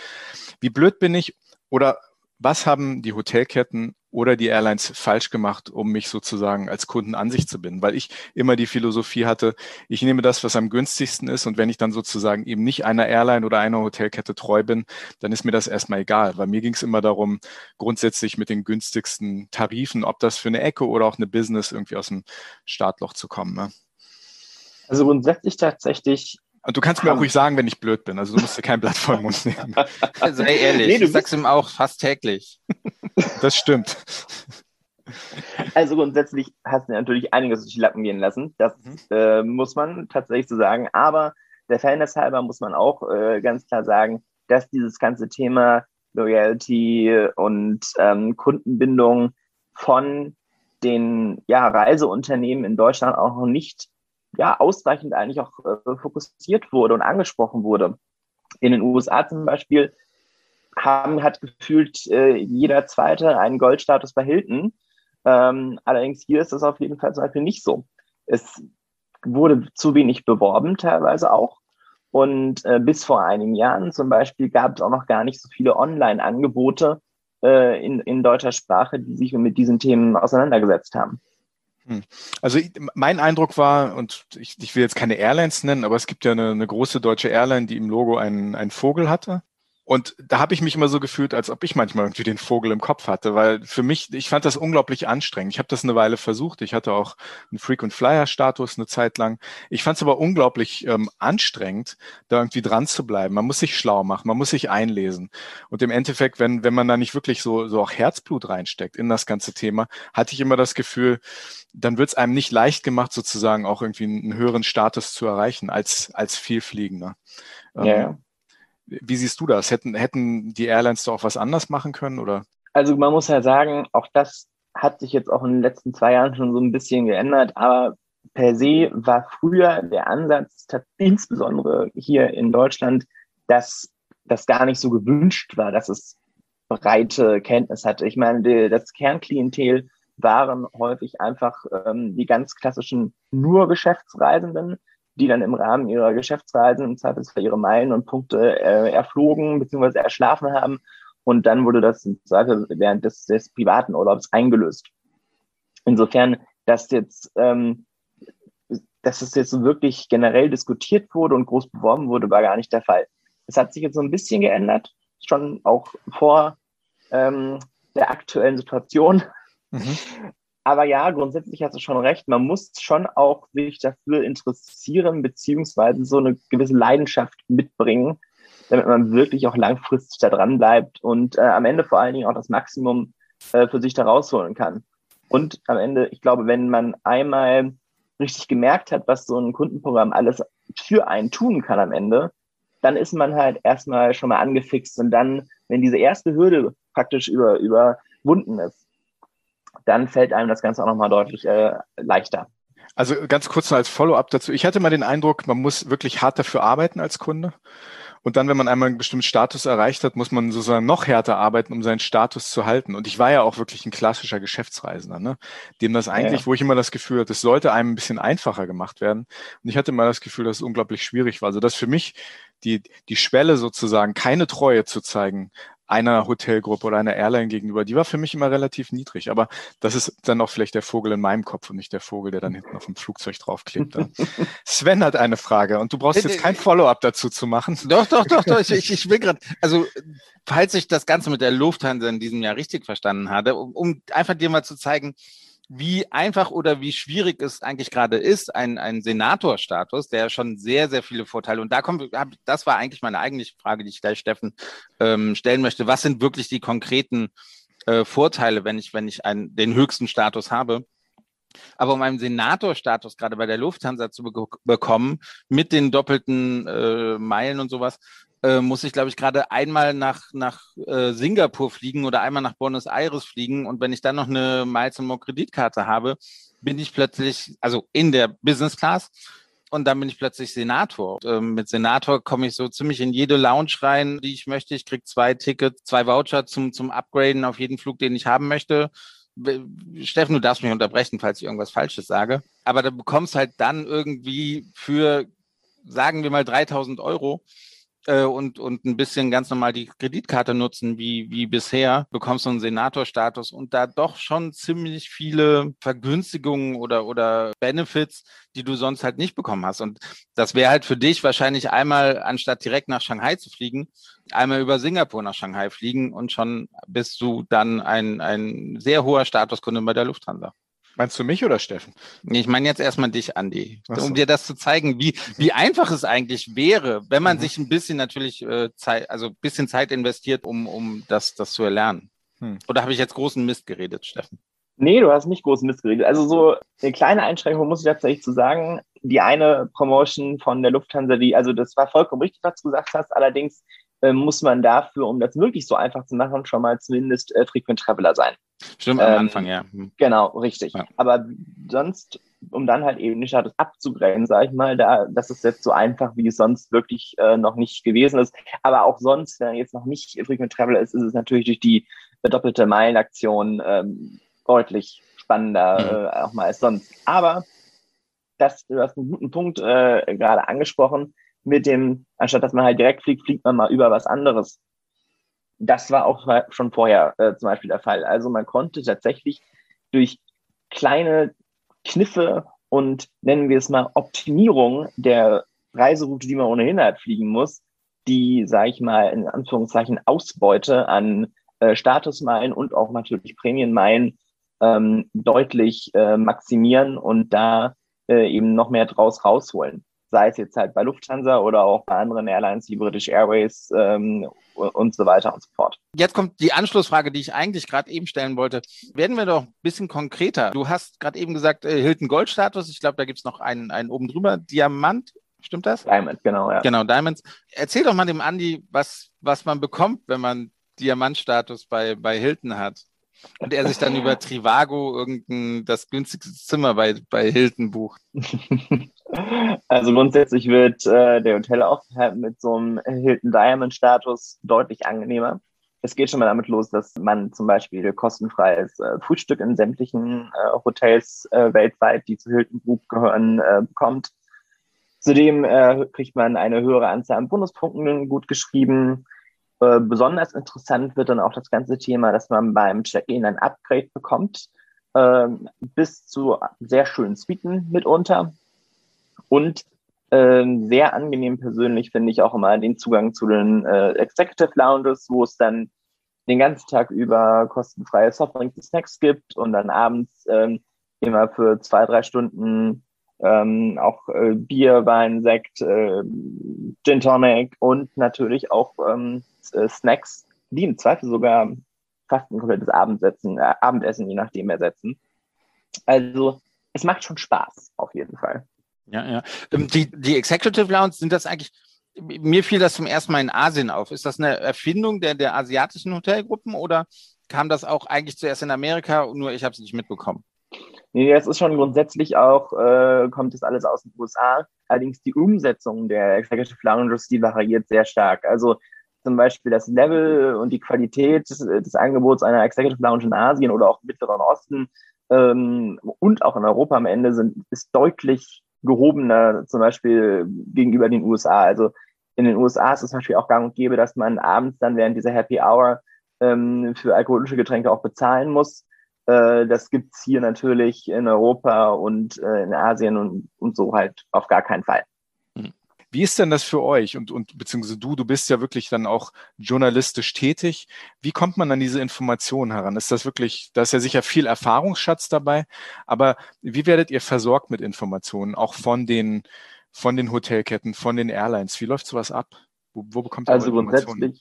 Wie blöd bin ich oder was haben die Hotelketten oder die Airlines falsch gemacht, um mich sozusagen als Kunden an sich zu binden? Weil ich immer die Philosophie hatte, ich nehme das, was am günstigsten ist und wenn ich dann sozusagen eben nicht einer Airline oder einer Hotelkette treu bin, dann ist mir das erstmal egal, weil mir ging es immer darum, grundsätzlich mit den günstigsten Tarifen, ob das für eine Ecke oder auch eine Business irgendwie aus dem Startloch zu kommen. Ne?
Also grundsätzlich tatsächlich
und du kannst mir auch ruhig sagen, wenn ich blöd bin. Also du musst dir kein Blatt vor den Mund nehmen. [laughs]
Also ey, ehrlich, nee, du ich sag's ihm auch fast täglich. [laughs]
Das stimmt.
Also grundsätzlich hast du natürlich einiges durch die Lappen gehen lassen. Das mhm. äh, muss man tatsächlich so sagen. Aber der Fairness halber muss man auch äh, ganz klar sagen, dass dieses ganze Thema Loyalty und ähm, Kundenbindung von den ja, Reiseunternehmen in Deutschland auch noch nicht ja, ausreichend eigentlich auch äh, fokussiert wurde und angesprochen wurde. In den USA zum Beispiel haben, hat gefühlt äh, jeder Zweite einen Goldstatus bei Hilton. Ähm, allerdings hier ist das auf jeden Fall zum Beispiel nicht so. Es wurde zu wenig beworben, teilweise auch. Und äh, bis vor einigen Jahren zum Beispiel gab es auch noch gar nicht so viele Online-Angebote äh, in, in deutscher Sprache, die sich mit diesen Themen auseinandergesetzt haben.
Hm. Also mein Eindruck war, und ich, ich, will jetzt keine Airlines nennen, aber es gibt ja eine, eine große deutsche Airline, die im Logo einen, einen Vogel hatte. Und da habe ich mich immer so gefühlt, als ob ich manchmal irgendwie den Vogel im Kopf hatte, weil für mich, ich fand das unglaublich anstrengend. Ich habe das eine Weile versucht. Ich hatte auch einen Frequent Flyer Status eine Zeit lang. Ich fand es aber unglaublich ähm, anstrengend, da irgendwie dran zu bleiben. Man muss sich schlau machen, man muss sich einlesen. Und im Endeffekt, wenn, wenn man da nicht wirklich so, so auch Herzblut reinsteckt in das ganze Thema, hatte ich immer das Gefühl, dann wird es einem nicht leicht gemacht, sozusagen auch irgendwie einen höheren Status zu erreichen als, als Vielfliegender.
Ja, ja. Ähm,
wie siehst du das? Hätten, hätten die Airlines da auch was anders machen können? Oder?
Also man muss ja sagen, auch das hat sich jetzt auch in den letzten zwei Jahren schon so ein bisschen geändert, aber per se war früher der Ansatz, insbesondere hier in Deutschland, dass das gar nicht so gewünscht war, dass es breite Kenntnis hatte. Ich meine, das Kernklientel waren häufig einfach ähm, die ganz klassischen nur Geschäftsreisenden, die dann im Rahmen ihrer Geschäftsreisen im Zweifelsfall ihre Meilen und Punkte äh, erflogen bzw. erschlafen haben. Und dann wurde das im Zweifel während des, des privaten Urlaubs eingelöst. Insofern, dass jetzt, ähm, dass es jetzt wirklich generell diskutiert wurde und groß beworben wurde, war gar nicht der Fall. Es hat sich jetzt so ein bisschen geändert, schon auch vor ähm, der aktuellen Situation. Mhm. [laughs] Aber ja, grundsätzlich hast du schon recht. Man muss schon auch sich dafür interessieren, beziehungsweise so eine gewisse Leidenschaft mitbringen, damit man wirklich auch langfristig da dran bleibt und äh, am Ende vor allen Dingen auch das Maximum äh, für sich da rausholen kann. Und am Ende, ich glaube, wenn man einmal richtig gemerkt hat, was so ein Kundenprogramm alles für einen tun kann am Ende, dann ist man halt erstmal schon mal angefixt und dann, wenn diese erste Hürde praktisch über, überwunden ist, dann fällt einem das Ganze auch nochmal deutlich äh, leichter.
Also ganz kurz noch als Follow-up dazu. Ich hatte mal den Eindruck, man muss wirklich hart dafür arbeiten als Kunde. Und dann, wenn man einmal einen bestimmten Status erreicht hat, muss man sozusagen noch härter arbeiten, um seinen Status zu halten. Und ich war ja auch wirklich ein klassischer Geschäftsreisender, ne? dem das eigentlich, ja. wo ich immer das Gefühl hatte, es sollte einem ein bisschen einfacher gemacht werden. Und ich hatte immer das Gefühl, dass es unglaublich schwierig war. Also dass für mich die, die Schwelle sozusagen, keine Treue zu zeigen, einer Hotelgruppe oder einer Airline gegenüber, die war für mich immer relativ niedrig. Aber das ist dann auch vielleicht der Vogel in meinem Kopf und nicht der Vogel, der dann hinten auf dem Flugzeug draufklebt. [laughs] Sven hat eine Frage und du brauchst jetzt kein Follow-up dazu zu machen.
Doch, doch, doch, doch. Ich, [laughs] ich will gerade, also falls ich das Ganze mit der Lufthansa in diesem Jahr richtig verstanden hatte, um, um einfach dir mal zu zeigen, wie einfach oder wie schwierig es eigentlich gerade ist, ein, ein Senatorstatus, der schon sehr, sehr viele Vorteile. Und da kommt, das war eigentlich meine eigentliche Frage, die ich gleich Steffen ähm, stellen möchte. Was sind wirklich die konkreten äh, Vorteile, wenn ich, wenn ich einen, den höchsten Status habe? Aber um einen Senatorstatus gerade bei der Lufthansa zu be bekommen, mit den doppelten äh, Meilen und sowas, äh, muss ich, glaube ich, gerade einmal nach, nach äh, Singapur fliegen oder einmal nach Buenos Aires fliegen. Und wenn ich dann noch eine Miles More Kreditkarte habe, bin ich plötzlich, also in der Business Class, und dann bin ich plötzlich Senator. Ähm, mit Senator komme ich so ziemlich in jede Lounge rein, die ich möchte. Ich kriege zwei Tickets, zwei Voucher zum, zum Upgraden auf jeden Flug, den ich haben möchte. Steffen, du darfst mich unterbrechen, falls ich irgendwas Falsches sage. Aber du bekommst halt dann irgendwie für, sagen wir mal, 3000 Euro äh, und, und ein bisschen ganz normal die Kreditkarte nutzen wie, wie bisher, bekommst du einen Senatorstatus und da doch schon ziemlich viele Vergünstigungen oder, oder Benefits, die du sonst halt nicht bekommen hast. Und das wäre halt für dich wahrscheinlich einmal, anstatt direkt nach Shanghai zu fliegen, einmal über Singapur nach Shanghai fliegen und schon bist du dann ein, ein sehr hoher Statuskunde bei der Lufthansa.
Meinst du mich oder Steffen?
Ich meine jetzt erstmal dich, Andi, so. um dir das zu zeigen, wie, wie einfach es eigentlich wäre, wenn man mhm. sich ein bisschen natürlich äh, Zeit, also ein bisschen Zeit investiert, um, um das, das zu erlernen. Hm. Oder habe ich jetzt großen Mist geredet, Steffen?
Nee, du hast nicht großen Mist geredet. Also so eine kleine Einschränkung muss ich tatsächlich zu sagen. Die eine Promotion von der Lufthansa, die, also das war vollkommen richtig, was du gesagt hast. Allerdings äh, muss man dafür, um das wirklich so einfach zu machen, schon mal zumindest äh, Frequent Traveler sein.
Stimmt, am ähm, Anfang, ja. Hm.
Genau, richtig. Ja. Aber sonst, um dann halt eben den Status abzugrenzen, sage ich mal, da, das ist jetzt so einfach, wie es sonst wirklich äh, noch nicht gewesen ist. Aber auch sonst, wenn er jetzt noch nicht Frequent Traveler ist, ist es natürlich durch die doppelte Meilenaktion ähm, deutlich spannender, mhm. äh, auch mal als sonst. Aber das, du hast einen guten Punkt äh, gerade angesprochen mit dem, anstatt dass man halt direkt fliegt, fliegt man mal über was anderes das war auch schon vorher äh, zum Beispiel der Fall. Also man konnte tatsächlich durch kleine Kniffe und nennen wir es mal Optimierung der Reiseroute, die man ohnehin halt fliegen muss, die, sage ich mal, in Anführungszeichen Ausbeute an äh, Statusmeilen und auch natürlich Prämienmeilen ähm, deutlich äh, maximieren und da äh, eben noch mehr draus rausholen sei es jetzt halt bei Lufthansa oder auch bei anderen Airlines wie British Airways ähm, und so weiter und so fort.
Jetzt kommt die Anschlussfrage, die ich eigentlich gerade eben stellen wollte. Werden wir doch ein bisschen konkreter. Du hast gerade eben gesagt, äh, Hilton Gold Status. Ich glaube, da gibt es noch einen, einen oben drüber. Diamant, stimmt das?
Diamond, genau, ja.
Genau, Diamonds. Erzähl doch mal dem Andi, was, was man bekommt, wenn man Diamantstatus bei, bei Hilton hat. Und er sich dann über Trivago irgendein das günstigste Zimmer bei, bei Hilton bucht. [laughs]
Also grundsätzlich wird äh, der Hotelaufenthalt mit so einem Hilton Diamond Status deutlich angenehmer. Es geht schon mal damit los, dass man zum Beispiel kostenfreies äh, Frühstück in sämtlichen äh, Hotels äh, weltweit, die zu Hilton Group gehören, äh, bekommt. Zudem äh, kriegt man eine höhere Anzahl an Bonuspunkten gut geschrieben. Äh, besonders interessant wird dann auch das ganze Thema, dass man beim Check-in ein Upgrade bekommt, äh, bis zu sehr schönen Suiten mitunter. Und äh, sehr angenehm persönlich finde ich auch immer den Zugang zu den äh, Executive Lounges, wo es dann den ganzen Tag über kostenfreie Softdrinks und Snacks gibt und dann abends ähm, immer für zwei, drei Stunden ähm, auch äh, Bier, Wein, Sekt, äh, Gin Tonic und natürlich auch ähm, äh, Snacks, die im Zweifel sogar fast ein komplettes Abendessen, äh, Abendessen, je nachdem ersetzen. Also es macht schon Spaß, auf jeden Fall.
Ja, ja. Ähm, die, die Executive Lounge, sind das eigentlich, mir fiel das zum ersten Mal in Asien auf. Ist das eine Erfindung der, der asiatischen Hotelgruppen oder kam das auch eigentlich zuerst in Amerika, nur ich habe es nicht mitbekommen?
Nee, das ist schon grundsätzlich auch, äh, kommt das alles aus den USA. Allerdings die Umsetzung der Executive Lounges, die variiert sehr stark. Also zum Beispiel das Level und die Qualität des, des Angebots einer Executive Lounge in Asien oder auch im Mittleren Osten ähm, und auch in Europa am Ende sind, ist deutlich gehobener, zum Beispiel gegenüber den USA. Also in den USA ist es zum Beispiel auch gang und gäbe, dass man abends dann während dieser Happy Hour ähm, für alkoholische Getränke auch bezahlen muss. Äh, das gibt's hier natürlich in Europa und äh, in Asien und, und so halt auf gar keinen Fall.
Wie ist denn das für euch und, und beziehungsweise du, du bist ja wirklich dann auch journalistisch tätig. Wie kommt man an diese Informationen heran? Ist das wirklich, da ist ja sicher viel Erfahrungsschatz dabei, aber wie werdet ihr versorgt mit Informationen, auch von den, von den Hotelketten, von den Airlines? Wie läuft sowas ab? Wo, wo bekommt ihr
also grundsätzlich,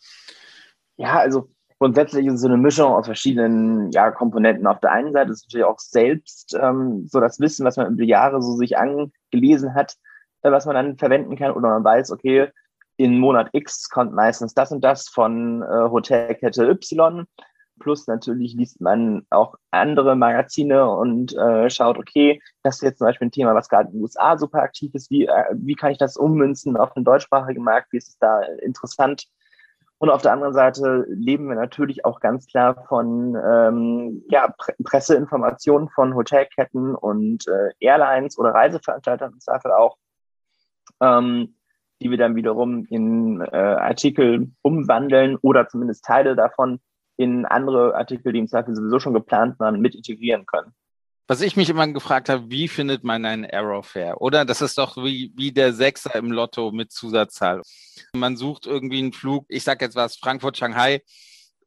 ja, also grundsätzlich ist es so eine Mischung aus verschiedenen ja, Komponenten. Auf der einen Seite ist natürlich auch selbst ähm, so das Wissen, was man über die Jahre so sich angelesen hat, was man dann verwenden kann oder man weiß, okay, in Monat X kommt meistens das und das von äh, Hotelkette Y. Plus natürlich liest man auch andere Magazine und äh, schaut, okay, das ist jetzt zum Beispiel ein Thema, was gerade in den USA super aktiv ist. Wie, äh, wie kann ich das ummünzen auf den deutschsprachigen Markt? Wie ist es da interessant? Und auf der anderen Seite leben wir natürlich auch ganz klar von ähm, ja, Pre Presseinformationen von Hotelketten und äh, Airlines oder Reiseveranstaltern im Zweifel auch ähm, die wir dann wiederum in äh, Artikel umwandeln oder zumindest Teile davon in andere Artikel, die im Zweifel sowieso schon geplant waren, mit integrieren können.
Was ich mich immer gefragt habe, wie findet man einen Aerofare? Oder das ist doch wie, wie der Sechser im Lotto mit Zusatzzahl. Man sucht irgendwie einen Flug, ich sage jetzt was, Frankfurt, Shanghai,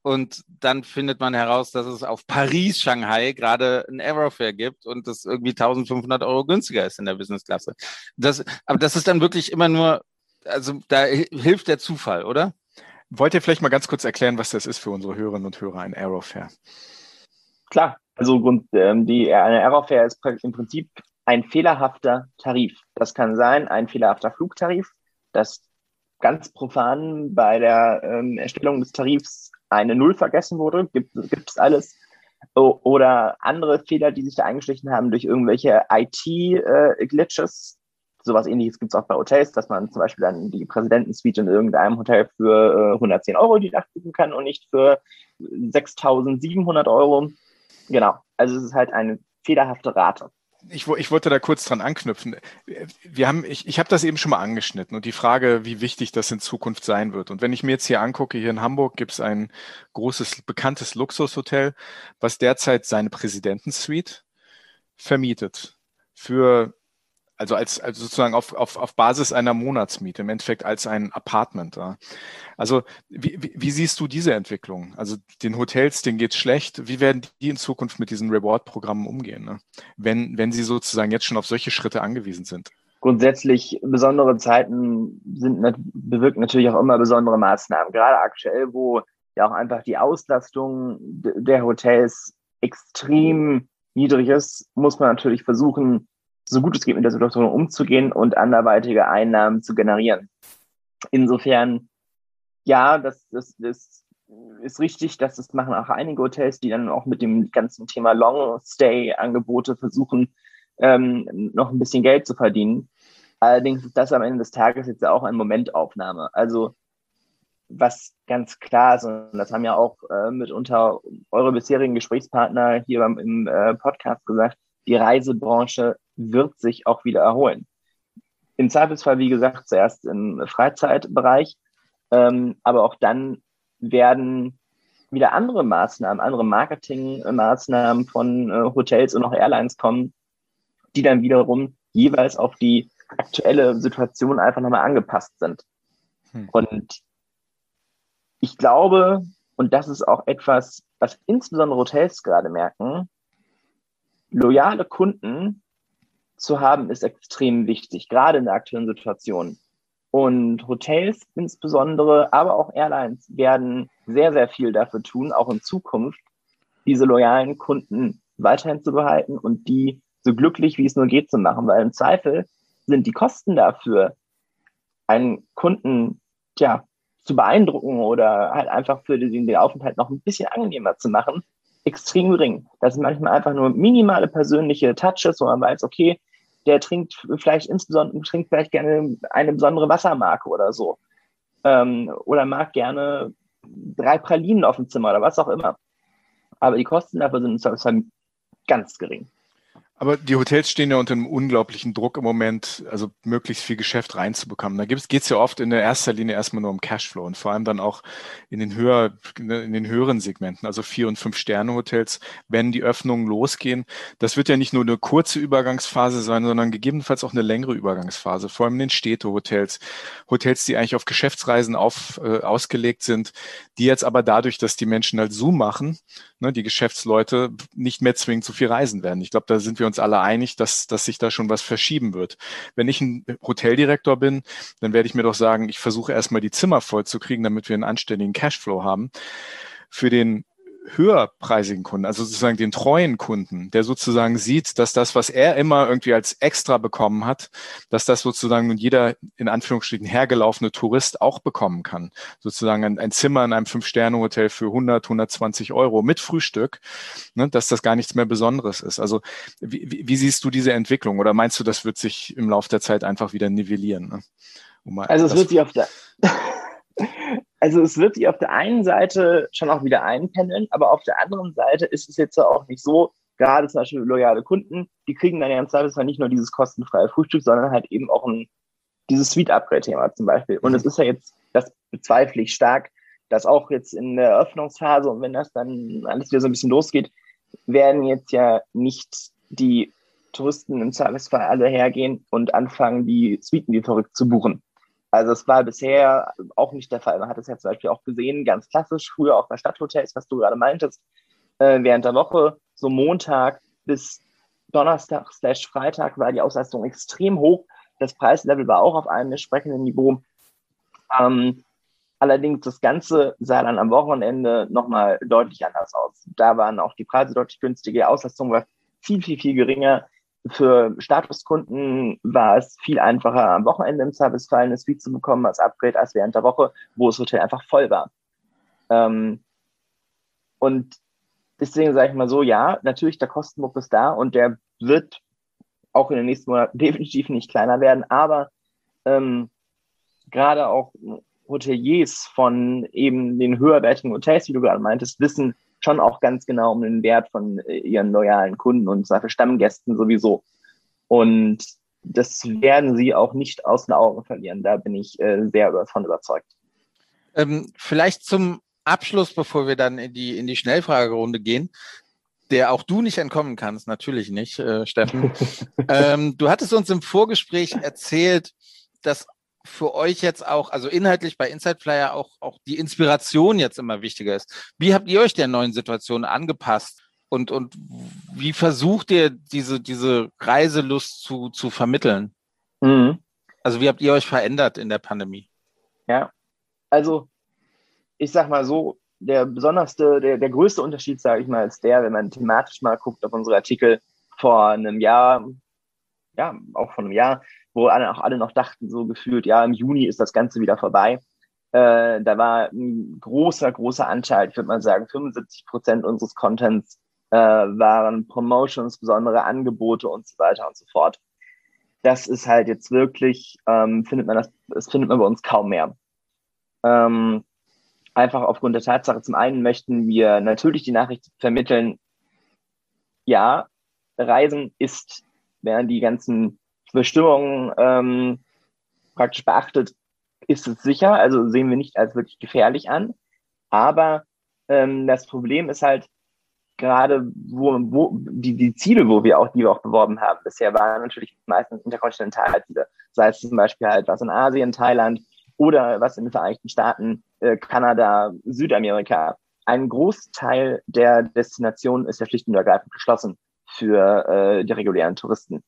und dann findet man heraus, dass es auf Paris, Shanghai gerade ein Aerofare gibt und das irgendwie 1500 Euro günstiger ist in der Businessklasse. Das, aber das ist dann wirklich immer nur, also da hilft der Zufall, oder?
Wollt ihr vielleicht mal ganz kurz erklären, was das ist für unsere Hörerinnen und Hörer, ein Aerofare?
Klar, also ähm, die, eine Aerofare ist im Prinzip ein fehlerhafter Tarif. Das kann sein ein fehlerhafter Flugtarif, das ganz profan bei der ähm, Erstellung des Tarifs eine Null vergessen wurde, gibt es alles. Oder andere Fehler, die sich da eingeschlichen haben durch irgendwelche IT-Glitches. Äh, Sowas ähnliches gibt es auch bei Hotels, dass man zum Beispiel dann die Präsidentensuite in irgendeinem Hotel für äh, 110 Euro die Nacht buchen kann und nicht für 6.700 Euro. Genau, also es ist halt eine fehlerhafte Rate
ich, ich wollte da kurz dran anknüpfen. Wir haben, ich, ich habe das eben schon mal angeschnitten und die Frage, wie wichtig das in Zukunft sein wird. Und wenn ich mir jetzt hier angucke, hier in Hamburg gibt es ein großes, bekanntes Luxushotel, was derzeit seine Präsidentensuite vermietet für also als, als sozusagen auf, auf, auf Basis einer Monatsmiete, im Endeffekt als ein Apartment. Ja. Also wie, wie, siehst du diese Entwicklung? Also den Hotels, denen geht's schlecht. Wie werden die in Zukunft mit diesen Reward-Programmen umgehen, ne? wenn, wenn sie sozusagen jetzt schon auf solche Schritte angewiesen sind?
Grundsätzlich besondere Zeiten sind, bewirken natürlich auch immer besondere Maßnahmen. Gerade aktuell, wo ja auch einfach die Auslastung der Hotels extrem niedrig ist, muss man natürlich versuchen, so gut es geht mit der Situation umzugehen und anderweitige Einnahmen zu generieren. Insofern, ja, das, das, das ist richtig, dass das machen auch einige Hotels, die dann auch mit dem ganzen Thema Long-Stay-Angebote versuchen, ähm, noch ein bisschen Geld zu verdienen. Allerdings ist das am Ende des Tages jetzt auch eine Momentaufnahme. Also was ganz klar ist, und das haben ja auch äh, mitunter eure bisherigen Gesprächspartner hier beim, im äh, Podcast gesagt, die Reisebranche wird sich auch wieder erholen. Im Zweifelsfall, wie gesagt, zuerst im Freizeitbereich, ähm, aber auch dann werden wieder andere Maßnahmen, andere Marketingmaßnahmen von äh, Hotels und auch Airlines kommen, die dann wiederum jeweils auf die aktuelle Situation einfach nochmal angepasst sind. Hm. Und ich glaube, und das ist auch etwas, was insbesondere Hotels gerade merken, loyale Kunden zu haben, ist extrem wichtig, gerade in der aktuellen Situation. Und Hotels insbesondere, aber auch Airlines werden sehr, sehr viel dafür tun, auch in Zukunft diese loyalen Kunden weiterhin zu behalten und die so glücklich wie es nur geht zu machen, weil im Zweifel sind die Kosten dafür, einen Kunden tja, zu beeindrucken oder halt einfach für den, Aufenthalt noch ein bisschen angenehmer zu machen, extrem gering. Das sind manchmal einfach nur minimale persönliche Touches, wo man weiß, okay, der trinkt vielleicht insbesondere, trinkt vielleicht gerne eine besondere Wassermarke oder so. Ähm, oder mag gerne drei Pralinen auf dem Zimmer oder was auch immer. Aber die Kosten dafür sind ganz gering.
Aber die Hotels stehen ja unter einem unglaublichen Druck im Moment, also möglichst viel Geschäft reinzubekommen. Da geht es ja oft in der erster Linie erstmal nur um Cashflow und vor allem dann auch in den, höher, in den höheren Segmenten, also vier und fünf Sterne Hotels, wenn die Öffnungen losgehen. Das wird ja nicht nur eine kurze Übergangsphase sein, sondern gegebenenfalls auch eine längere Übergangsphase, vor allem in den Städtehotels, Hotels, die eigentlich auf Geschäftsreisen auf, äh, ausgelegt sind, die jetzt aber dadurch, dass die Menschen halt Zoom machen, ne, die Geschäftsleute nicht mehr zwingend zu viel reisen werden. Ich glaube, da sind wir uns alle einig, dass, dass sich da schon was verschieben wird. Wenn ich ein Hoteldirektor bin, dann werde ich mir doch sagen, ich versuche erstmal die Zimmer voll damit wir einen anständigen Cashflow haben. Für den höherpreisigen Kunden, also sozusagen den treuen Kunden, der sozusagen sieht, dass das, was er immer irgendwie als extra bekommen hat, dass das sozusagen nun jeder in Anführungsstrichen hergelaufene Tourist auch bekommen kann. Sozusagen ein, ein Zimmer in einem Fünf-Sterne-Hotel für 100, 120 Euro mit Frühstück, ne, dass das gar nichts mehr Besonderes ist. Also wie, wie siehst du diese Entwicklung oder meinst du, das wird sich im Laufe der Zeit einfach wieder nivellieren? Ne?
Um also es wird sich auf der also es wird sich auf der einen Seite schon auch wieder einpendeln, aber auf der anderen Seite ist es jetzt auch nicht so, gerade zum Beispiel loyale Kunden, die kriegen dann ja im Zweifelsfall nicht nur dieses kostenfreie Frühstück, sondern halt eben auch ein, dieses Suite-Upgrade-Thema zum Beispiel. Und es mhm. ist ja jetzt, das bezweifle ich stark, dass auch jetzt in der Eröffnungsphase und wenn das dann alles wieder so ein bisschen losgeht, werden jetzt ja nicht die Touristen im Zweifelsfall alle hergehen und anfangen, die Suiten wie verrückt zu buchen. Also es war bisher auch nicht der Fall. Man hat es ja zum Beispiel auch gesehen, ganz klassisch, früher auch bei Stadthotels, was du gerade meintest, äh, während der Woche, so Montag bis Donnerstag slash Freitag war die Auslastung extrem hoch. Das Preislevel war auch auf einem entsprechenden Niveau. Ähm, allerdings das Ganze sah dann am Wochenende nochmal deutlich anders aus. Da waren auch die Preise deutlich günstiger, die Auslastung war viel, viel, viel geringer. Für Statuskunden war es viel einfacher, am Wochenende im Servicefall eine Suite zu bekommen als Upgrade als während der Woche, wo das Hotel einfach voll war. Ähm, und deswegen sage ich mal so, ja, natürlich, der Kostendruck ist da und der wird auch in den nächsten Monaten [laughs] definitiv nicht kleiner werden, aber ähm, gerade auch Hoteliers von eben den höherwertigen Hotels, wie du gerade meintest, wissen, schon auch ganz genau um den Wert von äh, ihren loyalen Kunden und zwar für Stammgästen sowieso. Und das werden sie auch nicht aus den Augen verlieren. Da bin ich äh, sehr davon überzeugt.
Ähm, vielleicht zum Abschluss, bevor wir dann in die, in die Schnellfragerunde gehen, der auch du nicht entkommen kannst, natürlich nicht, äh, Steffen. [laughs] ähm, du hattest uns im Vorgespräch erzählt, dass für euch jetzt auch, also inhaltlich bei Inside Flyer auch, auch die Inspiration jetzt immer wichtiger ist. Wie habt ihr euch der neuen Situation angepasst? Und, und wie versucht ihr diese, diese Reiselust zu, zu vermitteln? Mhm. Also wie habt ihr euch verändert in der Pandemie?
Ja, also ich sag mal so, der besonderste, der, der größte Unterschied, sage ich mal, ist der, wenn man thematisch mal guckt auf unsere Artikel vor einem Jahr, ja, auch vor einem Jahr, wo alle, auch alle noch dachten, so gefühlt, ja, im Juni ist das Ganze wieder vorbei. Äh, da war ein großer, großer Anteil, ich würde mal sagen, 75 Prozent unseres Contents äh, waren Promotions, besondere Angebote und so weiter und so fort. Das ist halt jetzt wirklich, ähm, findet man das, das findet man bei uns kaum mehr. Ähm, einfach aufgrund der Tatsache, zum einen möchten wir natürlich die Nachricht vermitteln, ja, Reisen ist, während die ganzen Bestimmungen ähm, praktisch beachtet, ist es sicher. Also sehen wir nicht als wirklich gefährlich an. Aber ähm, das Problem ist halt gerade, wo, wo die, die Ziele, wo wir auch, die wir auch beworben haben, bisher waren natürlich meistens interkontinentale Ziele. Sei es zum Beispiel halt was in Asien, Thailand oder was in den Vereinigten Staaten, äh, Kanada, Südamerika. Ein Großteil der Destinationen ist ja schlicht und ergreifend geschlossen für äh, die regulären Touristen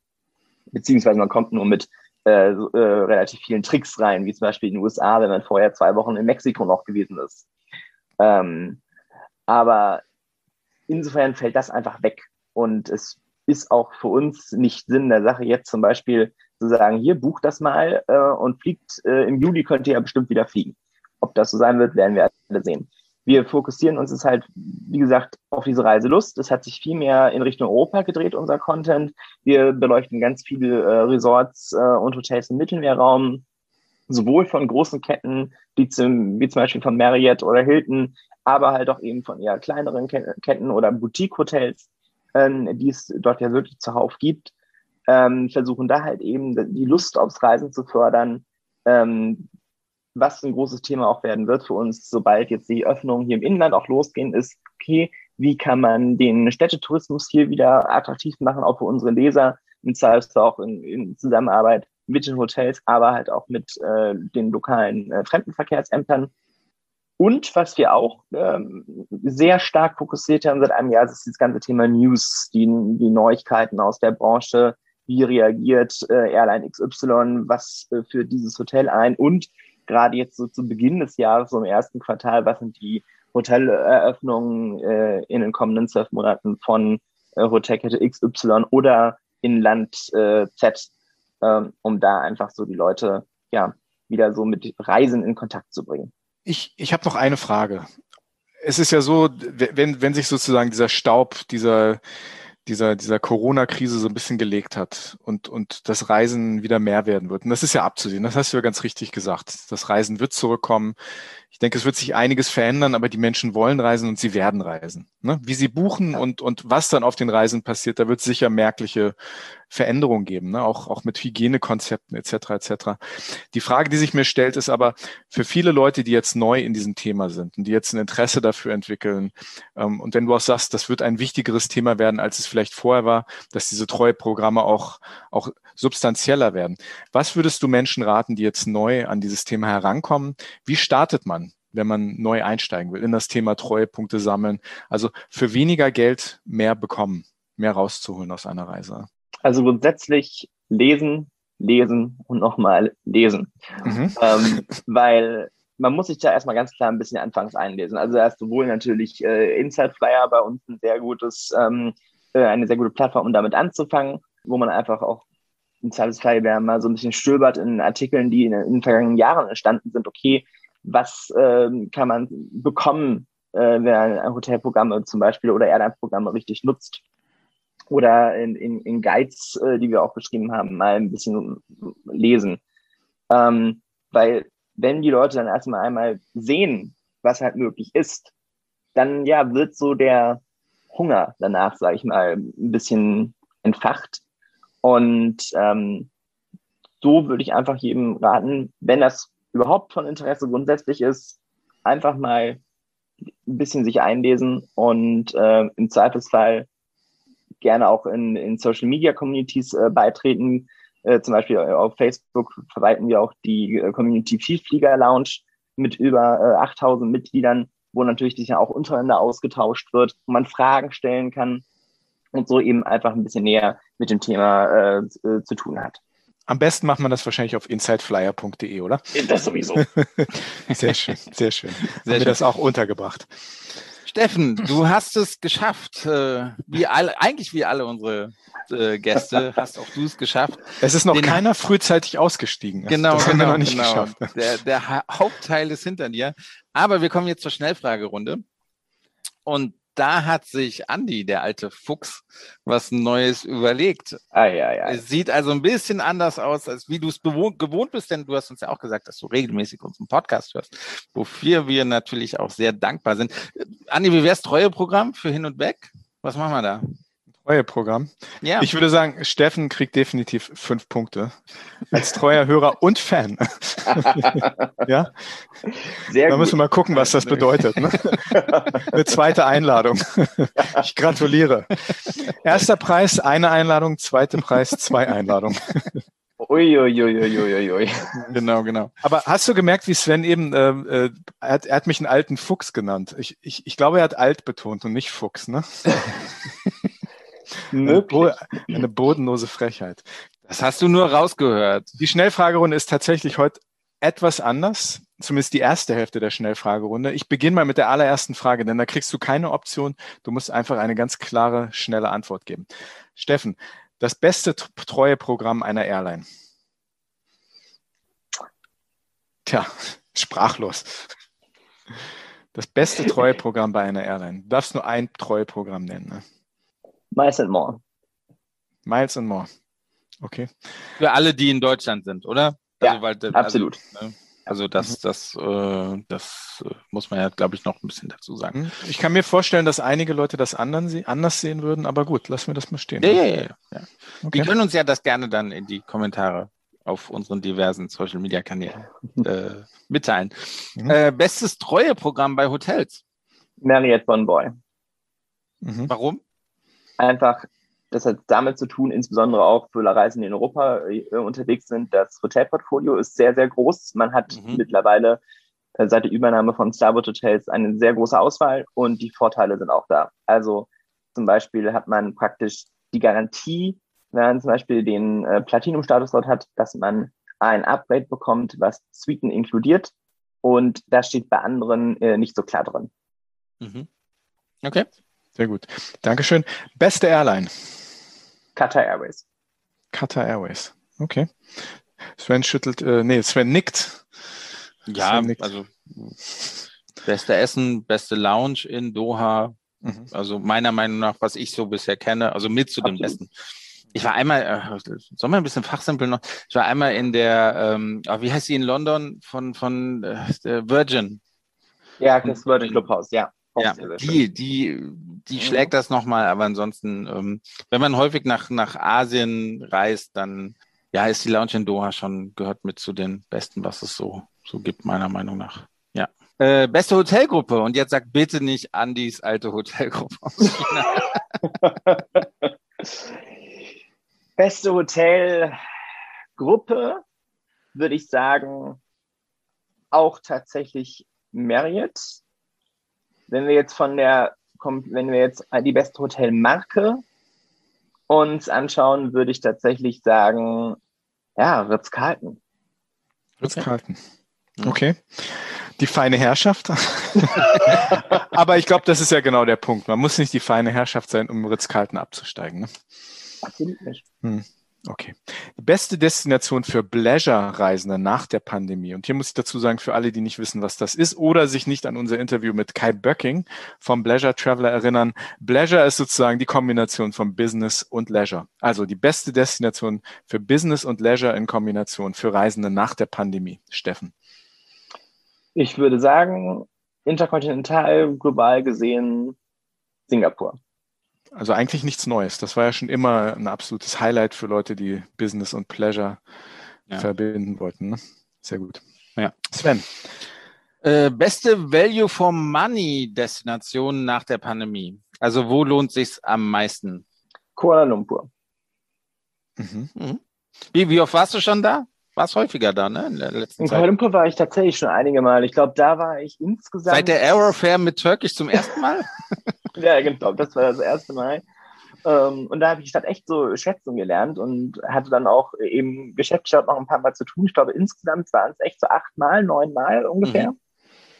beziehungsweise man kommt nur mit äh, äh, relativ vielen Tricks rein, wie zum Beispiel in den USA, wenn man vorher zwei Wochen in Mexiko noch gewesen ist. Ähm, aber insofern fällt das einfach weg. Und es ist auch für uns nicht Sinn der Sache, jetzt zum Beispiel zu sagen, hier bucht das mal äh, und fliegt, äh, im Juli könnt ihr ja bestimmt wieder fliegen. Ob das so sein wird, werden wir alle sehen. Wir fokussieren uns jetzt halt, wie gesagt, auf diese Reiselust. Es hat sich viel mehr in Richtung Europa gedreht, unser Content. Wir beleuchten ganz viele äh, Resorts äh, und Hotels im Mittelmeerraum, sowohl von großen Ketten, die zum, wie zum Beispiel von Marriott oder Hilton, aber halt auch eben von eher kleineren Ketten oder Boutique-Hotels, ähm, die es dort ja wirklich zuhauf gibt. Ähm, versuchen da halt eben die Lust aufs Reisen zu fördern, ähm, was ein großes Thema auch werden wird für uns, sobald jetzt die Öffnungen hier im Inland auch losgehen, ist, okay, wie kann man den Städtetourismus hier wieder attraktiv machen, auch für unsere Leser, im Zweifelsfall auch in, in Zusammenarbeit mit den Hotels, aber halt auch mit äh, den lokalen äh, Fremdenverkehrsämtern. Und was wir auch ähm, sehr stark fokussiert haben seit einem Jahr, ist das ganze Thema News, die, die Neuigkeiten aus der Branche, wie reagiert äh, Airline XY, was äh, für dieses Hotel ein? Und gerade jetzt so zu Beginn des Jahres, so im ersten Quartal, was sind die Hoteleröffnungen äh, in den kommenden zwölf Monaten von äh, Hotelkette XY oder in Land äh, Z, ähm, um da einfach so die Leute ja wieder so mit Reisen in Kontakt zu bringen.
Ich, ich habe noch eine Frage. Es ist ja so, wenn, wenn sich sozusagen dieser Staub, dieser dieser, dieser Corona-Krise so ein bisschen gelegt hat und, und das Reisen wieder mehr werden wird. Und das ist ja abzusehen. Das hast du ja ganz richtig gesagt. Das Reisen wird zurückkommen. Ich denke, es wird sich einiges verändern, aber die Menschen wollen reisen und sie werden reisen. Ne? Wie sie buchen und, und was dann auf den Reisen passiert, da wird sicher merkliche Veränderungen geben, ne? auch, auch mit Hygienekonzepten etc. etc. Die Frage, die sich mir stellt, ist aber für viele Leute, die jetzt neu in diesem Thema sind und die jetzt ein Interesse dafür entwickeln, ähm, und wenn du auch sagst, das wird ein wichtigeres Thema werden, als es vielleicht vorher war, dass diese Treueprogramme auch, auch substanzieller werden. Was würdest du Menschen raten, die jetzt neu an dieses Thema herankommen? Wie startet man? wenn man neu einsteigen will, in das Thema Treuepunkte sammeln. Also für weniger Geld mehr bekommen, mehr rauszuholen aus einer Reise.
Also grundsätzlich lesen, lesen und nochmal lesen. Mhm. Ähm, [laughs] weil man muss sich da erstmal ganz klar ein bisschen anfangs einlesen. Also da ist sowohl natürlich äh, Inside Flyer bei uns ein sehr gutes, ähm, äh, eine sehr gute Plattform, um damit anzufangen, wo man einfach auch im Zweifelsfall, wenn mal so ein bisschen stöbert in Artikeln, die in, in den vergangenen Jahren entstanden sind, okay, was ähm, kann man bekommen, äh, wenn man Hotelprogramme zum Beispiel oder Airline-Programme richtig nutzt oder in, in, in Guides, äh, die wir auch beschrieben haben, mal ein bisschen lesen. Ähm, weil wenn die Leute dann erstmal einmal sehen, was halt möglich ist, dann ja wird so der Hunger danach, sage ich mal, ein bisschen entfacht. Und ähm, so würde ich einfach jedem raten, wenn das überhaupt von Interesse grundsätzlich ist, einfach mal ein bisschen sich einlesen und äh, im Zweifelsfall gerne auch in, in Social Media Communities äh, beitreten. Äh, zum Beispiel äh, auf Facebook verwalten wir auch die äh, Community Vielflieger Lounge mit über äh, 8000 Mitgliedern, wo natürlich sich ja auch untereinander ausgetauscht wird, wo man Fragen stellen kann und so eben einfach ein bisschen näher mit dem Thema äh, zu tun hat.
Am besten macht man das wahrscheinlich auf insideflyer.de, oder?
Das sowieso. [laughs]
sehr schön, sehr schön. Sehr Haben wir das auch untergebracht.
Steffen, [laughs] du hast es geschafft. Äh, wie alle, eigentlich wie alle unsere äh, Gäste, hast auch du es geschafft.
Es ist noch Den keiner frühzeitig ausgestiegen.
Genau, das genau, haben wir noch nicht genau. geschafft. Der, der Hauptteil ist hinter dir. Aber wir kommen jetzt zur Schnellfragerunde. Und da hat sich Andi, der alte Fuchs, was Neues überlegt.
Ah, ja, ja.
Es sieht also ein bisschen anders aus, als wie du es gewohnt bist, denn du hast uns ja auch gesagt, dass du regelmäßig unseren Podcast hörst, wofür wir natürlich auch sehr dankbar sind. Andi, wie wär's Treueprogramm für Hin und Weg? Was machen wir da?
Treue Programm. Ja. Ich würde sagen, Steffen kriegt definitiv fünf Punkte. Als treuer Hörer und Fan. [laughs] ja? Sehr da müssen wir mal gucken, was das bedeutet. Ne? [laughs] Eine zweite Einladung. ich gratuliere. Erster Preis, eine Einladung. Zweiter Preis, zwei Einladungen.
Uiuiuiuiui. Ui, ui, ui.
Genau, genau. Aber hast du gemerkt, wie Sven eben, äh, äh, er, hat, er hat mich einen alten Fuchs genannt. Ich, ich, ich glaube, er hat alt betont und nicht Fuchs, ne? [laughs] Möglich. Eine bodenlose Frechheit.
Das hast du nur rausgehört.
Die Schnellfragerunde ist tatsächlich heute etwas anders, zumindest die erste Hälfte der Schnellfragerunde. Ich beginne mal mit der allerersten Frage, denn da kriegst du keine Option. Du musst einfach eine ganz klare, schnelle Antwort geben. Steffen, das beste Treueprogramm einer Airline? Tja, sprachlos. Das beste Treueprogramm bei einer Airline. Du darfst nur ein Treueprogramm nennen. Ne?
Miles and More.
Miles and More. Okay.
Für alle, die in Deutschland sind, oder?
Ja,
Also, weil, also,
absolut.
ne, Also das, das, äh, das äh, muss man ja, glaube ich, noch ein bisschen dazu sagen.
Hm. Ich kann mir vorstellen, dass einige Leute das anderen anders sehen würden, aber gut, lassen wir das mal stehen.
Ja, ja, ja. ja.
Okay.
können uns ja das gerne dann in die Kommentare auf unseren diversen Social Media Kanälen [laughs] äh, mitteilen.
Mhm.
Äh, bestes Treueprogramm bei Hotels.
Marriott Bonvoy.
Mhm.
Warum?
Einfach, das hat damit zu tun, insbesondere auch für Reisen, die in Europa äh, unterwegs sind. Das Hotelportfolio ist sehr, sehr groß. Man hat
Mhm.
mittlerweile äh, seit der Übernahme von Starboard Hotels eine sehr große Auswahl und die Vorteile sind auch da. Also zum Beispiel hat man praktisch die Garantie, wenn man zum Beispiel den äh, Platinum-Status dort hat, dass man ein Upgrade bekommt, was Suiten inkludiert. Und das steht bei anderen äh, nicht so klar drin.
Mhm. Okay.
Sehr gut. Dankeschön. Beste Airline.
Qatar Airways.
Qatar Airways. Okay. Sven schüttelt, äh, nee, Sven nickt.
Ja,
Sven nickt.
also beste Essen, beste Lounge in Doha.
Mhm.
Also meiner Meinung nach, was ich so bisher kenne, also mit zu den
Absolut.
besten. Ich war einmal, äh, soll man ein bisschen fachsimpeln noch? Ich war einmal in der, ähm, ah, wie heißt sie in London von von äh, der Virgin.
Ja, das Virgin Clubhouse, ja.
Ja, die, die, die schlägt das nochmal, aber ansonsten, ähm, wenn man häufig nach, nach Asien reist, dann ja, ist die Lounge in Doha schon, gehört mit zu den besten, was es so, so gibt, meiner Meinung nach. Ja. Äh, beste Hotelgruppe. Und jetzt sagt bitte nicht Andys alte Hotelgruppe aus China. [laughs]
Beste Hotelgruppe würde ich sagen, auch tatsächlich Marriott. Wenn wir jetzt von der, wenn wir jetzt die beste Hotelmarke uns anschauen, würde ich tatsächlich sagen, ja, Ritz-Carlton.
Ritz-Carlton.
Mhm.
Okay. Die feine Herrschaft. [laughs] Aber ich glaube, das ist ja genau der Punkt. Man muss nicht die feine Herrschaft sein, um Ritz-Carlton abzusteigen. Ne?
Absolut nicht.
Okay. Die beste Destination für Pleasure-Reisende nach der Pandemie. Und hier muss ich dazu sagen, für alle, die nicht wissen, was das ist oder sich nicht an unser Interview mit Kai Böcking vom Pleasure Traveler erinnern. Pleasure ist sozusagen die Kombination von Business und Leisure. Also die beste Destination für Business und Leisure in Kombination für Reisende nach der Pandemie. Steffen.
Ich würde sagen, interkontinental, global gesehen, Singapur.
Also eigentlich nichts Neues. Das war ja schon immer ein absolutes Highlight für Leute, die Business und Pleasure
Ja.
verbinden wollten. Ne? Sehr gut.
Ja.
Sven.
Äh, beste Value for Money Destination nach der Pandemie. Also wo lohnt sich's am meisten?
Kuala Lumpur.
Mhm.
Wie, wie oft warst du schon da? Warst häufiger da, ne? In der letzten
In Kuala
Zeit.
Lumpur war ich tatsächlich schon einige Mal. Ich glaube, da war ich insgesamt.
Seit der Aerofair mit Turkish zum ersten Mal? [laughs] [laughs]
Ja, genau, das war das erste Mal. Ähm, und da habe ich die Stadt echt so schätzen gelernt und hatte dann auch eben geschäftlich noch ein paar Mal zu tun. Ich glaube, insgesamt waren es echt so acht Mal, neun Mal ungefähr.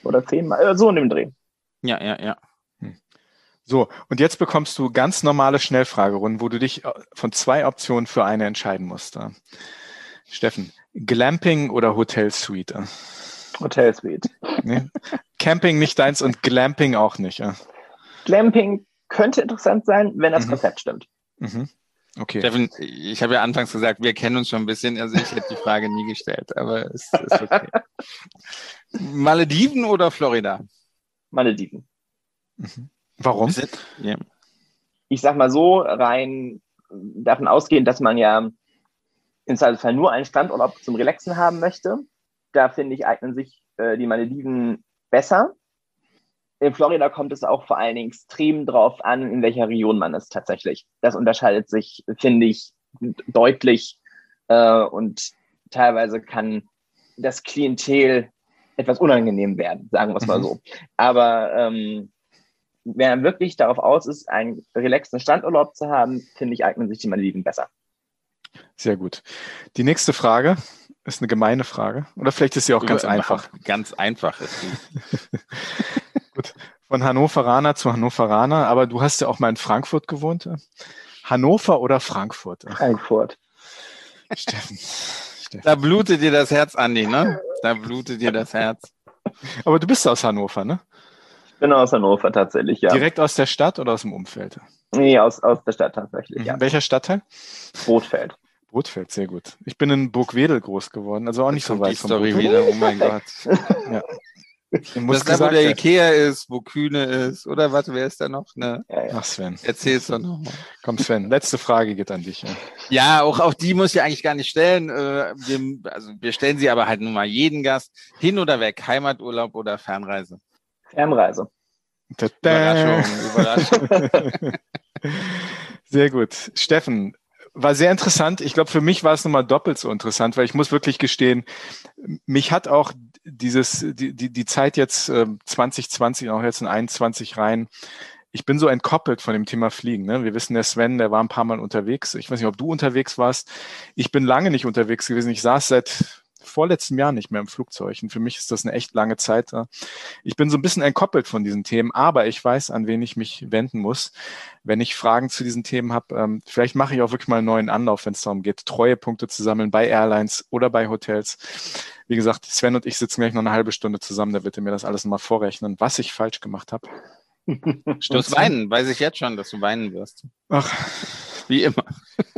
Oder zehn Mal, äh, so in dem Dreh.
ja, ja, ja.
So, und jetzt bekommst du ganz normale Schnellfragerunden, wo du dich äh, von zwei Optionen für eine entscheiden musst. Äh, Steffen, Glamping oder Hotelsuite? Äh,
Hotel Suite.
Nee? Camping nicht deins und Glamping auch nicht.
Glamping könnte interessant sein, wenn das
Mhm.
Konzept stimmt.
Mhm. Okay.
Steffen, ich habe ja anfangs gesagt, wir kennen uns schon ein bisschen, also ich hätte die Frage nie gestellt, aber es ist okay. [laughs] Malediven oder Florida?
Malediven.
Mhm. Warum?
Ja.
ich sag mal so, rein davon ausgehend, dass man ja im Zweifelsfall nur einen Strandurlaub zum Relaxen haben möchte, da finde ich, eignen sich äh, die Malediven besser. In Florida kommt es auch vor allen Dingen extrem drauf an, in welcher Region man ist tatsächlich. Das unterscheidet sich, finde ich, deutlich äh, und teilweise kann das Klientel etwas unangenehm werden, sagen wir es mal
Mhm.
so. Aber ähm, wer wirklich darauf aus ist, einen relaxten Standurlaub zu haben, finde ich, eignen sich die Malediven besser.
Sehr gut. Die nächste Frage ist eine gemeine Frage. Oder vielleicht ist sie auch ganz
Über- [laughs]
einfach.
Ganz einfach ist die. [laughs]
Gut. Von Hannoveraner zu Hannoveraner, aber du hast ja auch mal in Frankfurt gewohnt. Hannover oder Frankfurt?
Frankfurt.
Steffen. Steffen.
Da blutet dir das Herz, Andi, ne? Da blutet dir das Herz.
Aber du bist aus Hannover, ne?
bin aus Hannover tatsächlich, ja.
Direkt aus der Stadt oder aus dem Umfeld?
Nee, aus, aus der Stadt tatsächlich,
Mhm.
ja.
Welcher Stadtteil?
Brotfeld.
Brotfeld, sehr gut. Ich bin in Burgwedel groß geworden, also auch nicht so weit
die
vom
Story
Brotfeld.
wieder, oh mein [laughs] Gott.
Ich muss [laughs]
Das ist da, wo der. Ikea ist, wo Kühne ist. Oder warte, wer ist da noch? Ne?
Ja, ja.
Ach Sven,
Erzähl's doch noch
komm Sven, letzte Frage geht an dich. Ja.
Ja, auch, auch die muss ich ja eigentlich gar nicht stellen. Äh, wir, also wir stellen sie aber halt nun mal jeden Gast. Hin oder weg, Heimaturlaub oder Fernreise.
Fernreise.
Tada.
Überraschung, Überraschung. [laughs]
Sehr gut. Steffen, war sehr interessant. Ich glaube, für mich war es nochmal doppelt so interessant, weil ich muss wirklich gestehen, mich hat auch dieses, die, die, die Zeit jetzt äh, 2020, auch jetzt in 21 rein, ich bin so entkoppelt von dem Thema Fliegen. Ne? Wir wissen, der Sven, der war ein paar Mal unterwegs. Ich weiß nicht, ob du unterwegs warst. Ich bin lange nicht unterwegs gewesen. Ich saß seit vorletztem Jahr nicht mehr im Flugzeug. Und für mich ist das eine echt lange Zeit. Ich bin so ein bisschen entkoppelt von diesen Themen, aber ich weiß, an wen ich mich wenden muss, wenn ich Fragen zu diesen Themen habe. Ähm, vielleicht mache ich auch wirklich mal einen neuen Anlauf, wenn es darum geht, Treuepunkte zu sammeln bei Airlines oder bei Hotels. Wie gesagt, Sven und ich sitzen gleich noch eine halbe Stunde zusammen, da wird er mir das alles mal vorrechnen, was ich falsch gemacht habe. [laughs]
Wirst weinen, weiß ich jetzt schon, dass du weinen wirst.
Ach,
Wie immer.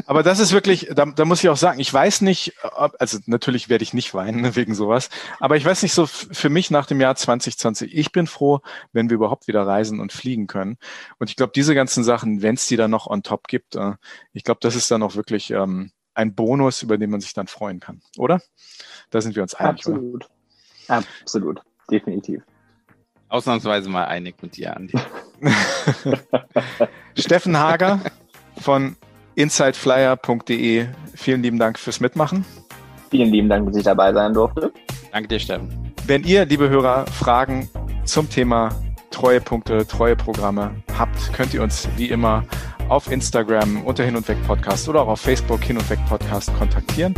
Aber das ist wirklich, da, da muss ich auch sagen, ich weiß nicht, ob, also natürlich werde ich nicht weinen ne, [laughs] wegen sowas, aber ich weiß nicht so für mich nach dem Jahr 2020, ich bin froh, wenn wir überhaupt wieder reisen und fliegen können. Und ich glaube, diese ganzen Sachen, wenn es die dann noch on top gibt, äh, ich glaube, das ist dann auch wirklich ähm, ein Bonus, über den man sich dann freuen kann, oder? Da sind wir uns einig, oder?
Absolut. Absolut. Definitiv.
Ausnahmsweise mal einig mit dir, Andi. [laughs] [laughs]
Steffen Hager von insideflyer.de, vielen lieben Dank fürs Mitmachen.
Vielen lieben Dank, dass ich dabei sein durfte.
Danke dir, Steffen.
Wenn ihr, liebe Hörer, Fragen zum Thema Treuepunkte, Treueprogramme habt, könnt ihr uns wie immer auf Instagram unter Hin und Weg Podcast oder auch auf Facebook Hin und Weg Podcast kontaktieren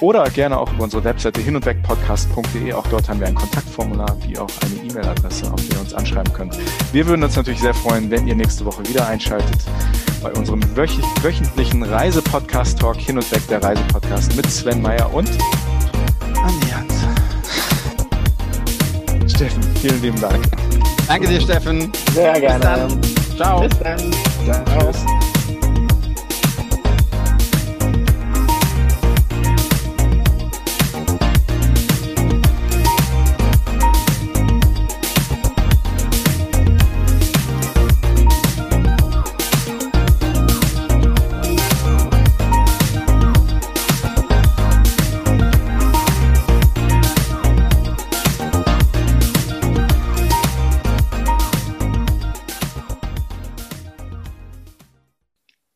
oder gerne auch über unsere Webseite hin und weg podcast.de. Auch dort haben wir ein Kontaktformular wie auch eine E-Mail-Adresse, auf die ihr uns anschreiben könnt. Wir würden uns natürlich sehr freuen, wenn ihr nächste Woche wieder einschaltet bei unserem wöch wöchentlichen Reisepodcast-Talk Hin und Weg, der Reisepodcast mit Sven Meyer und
Andi Hans.
Steffen. Vielen lieben Dank.
Danke dir, Steffen.
Sehr gerne.
Ciao.
Bis dann.
Tschüss.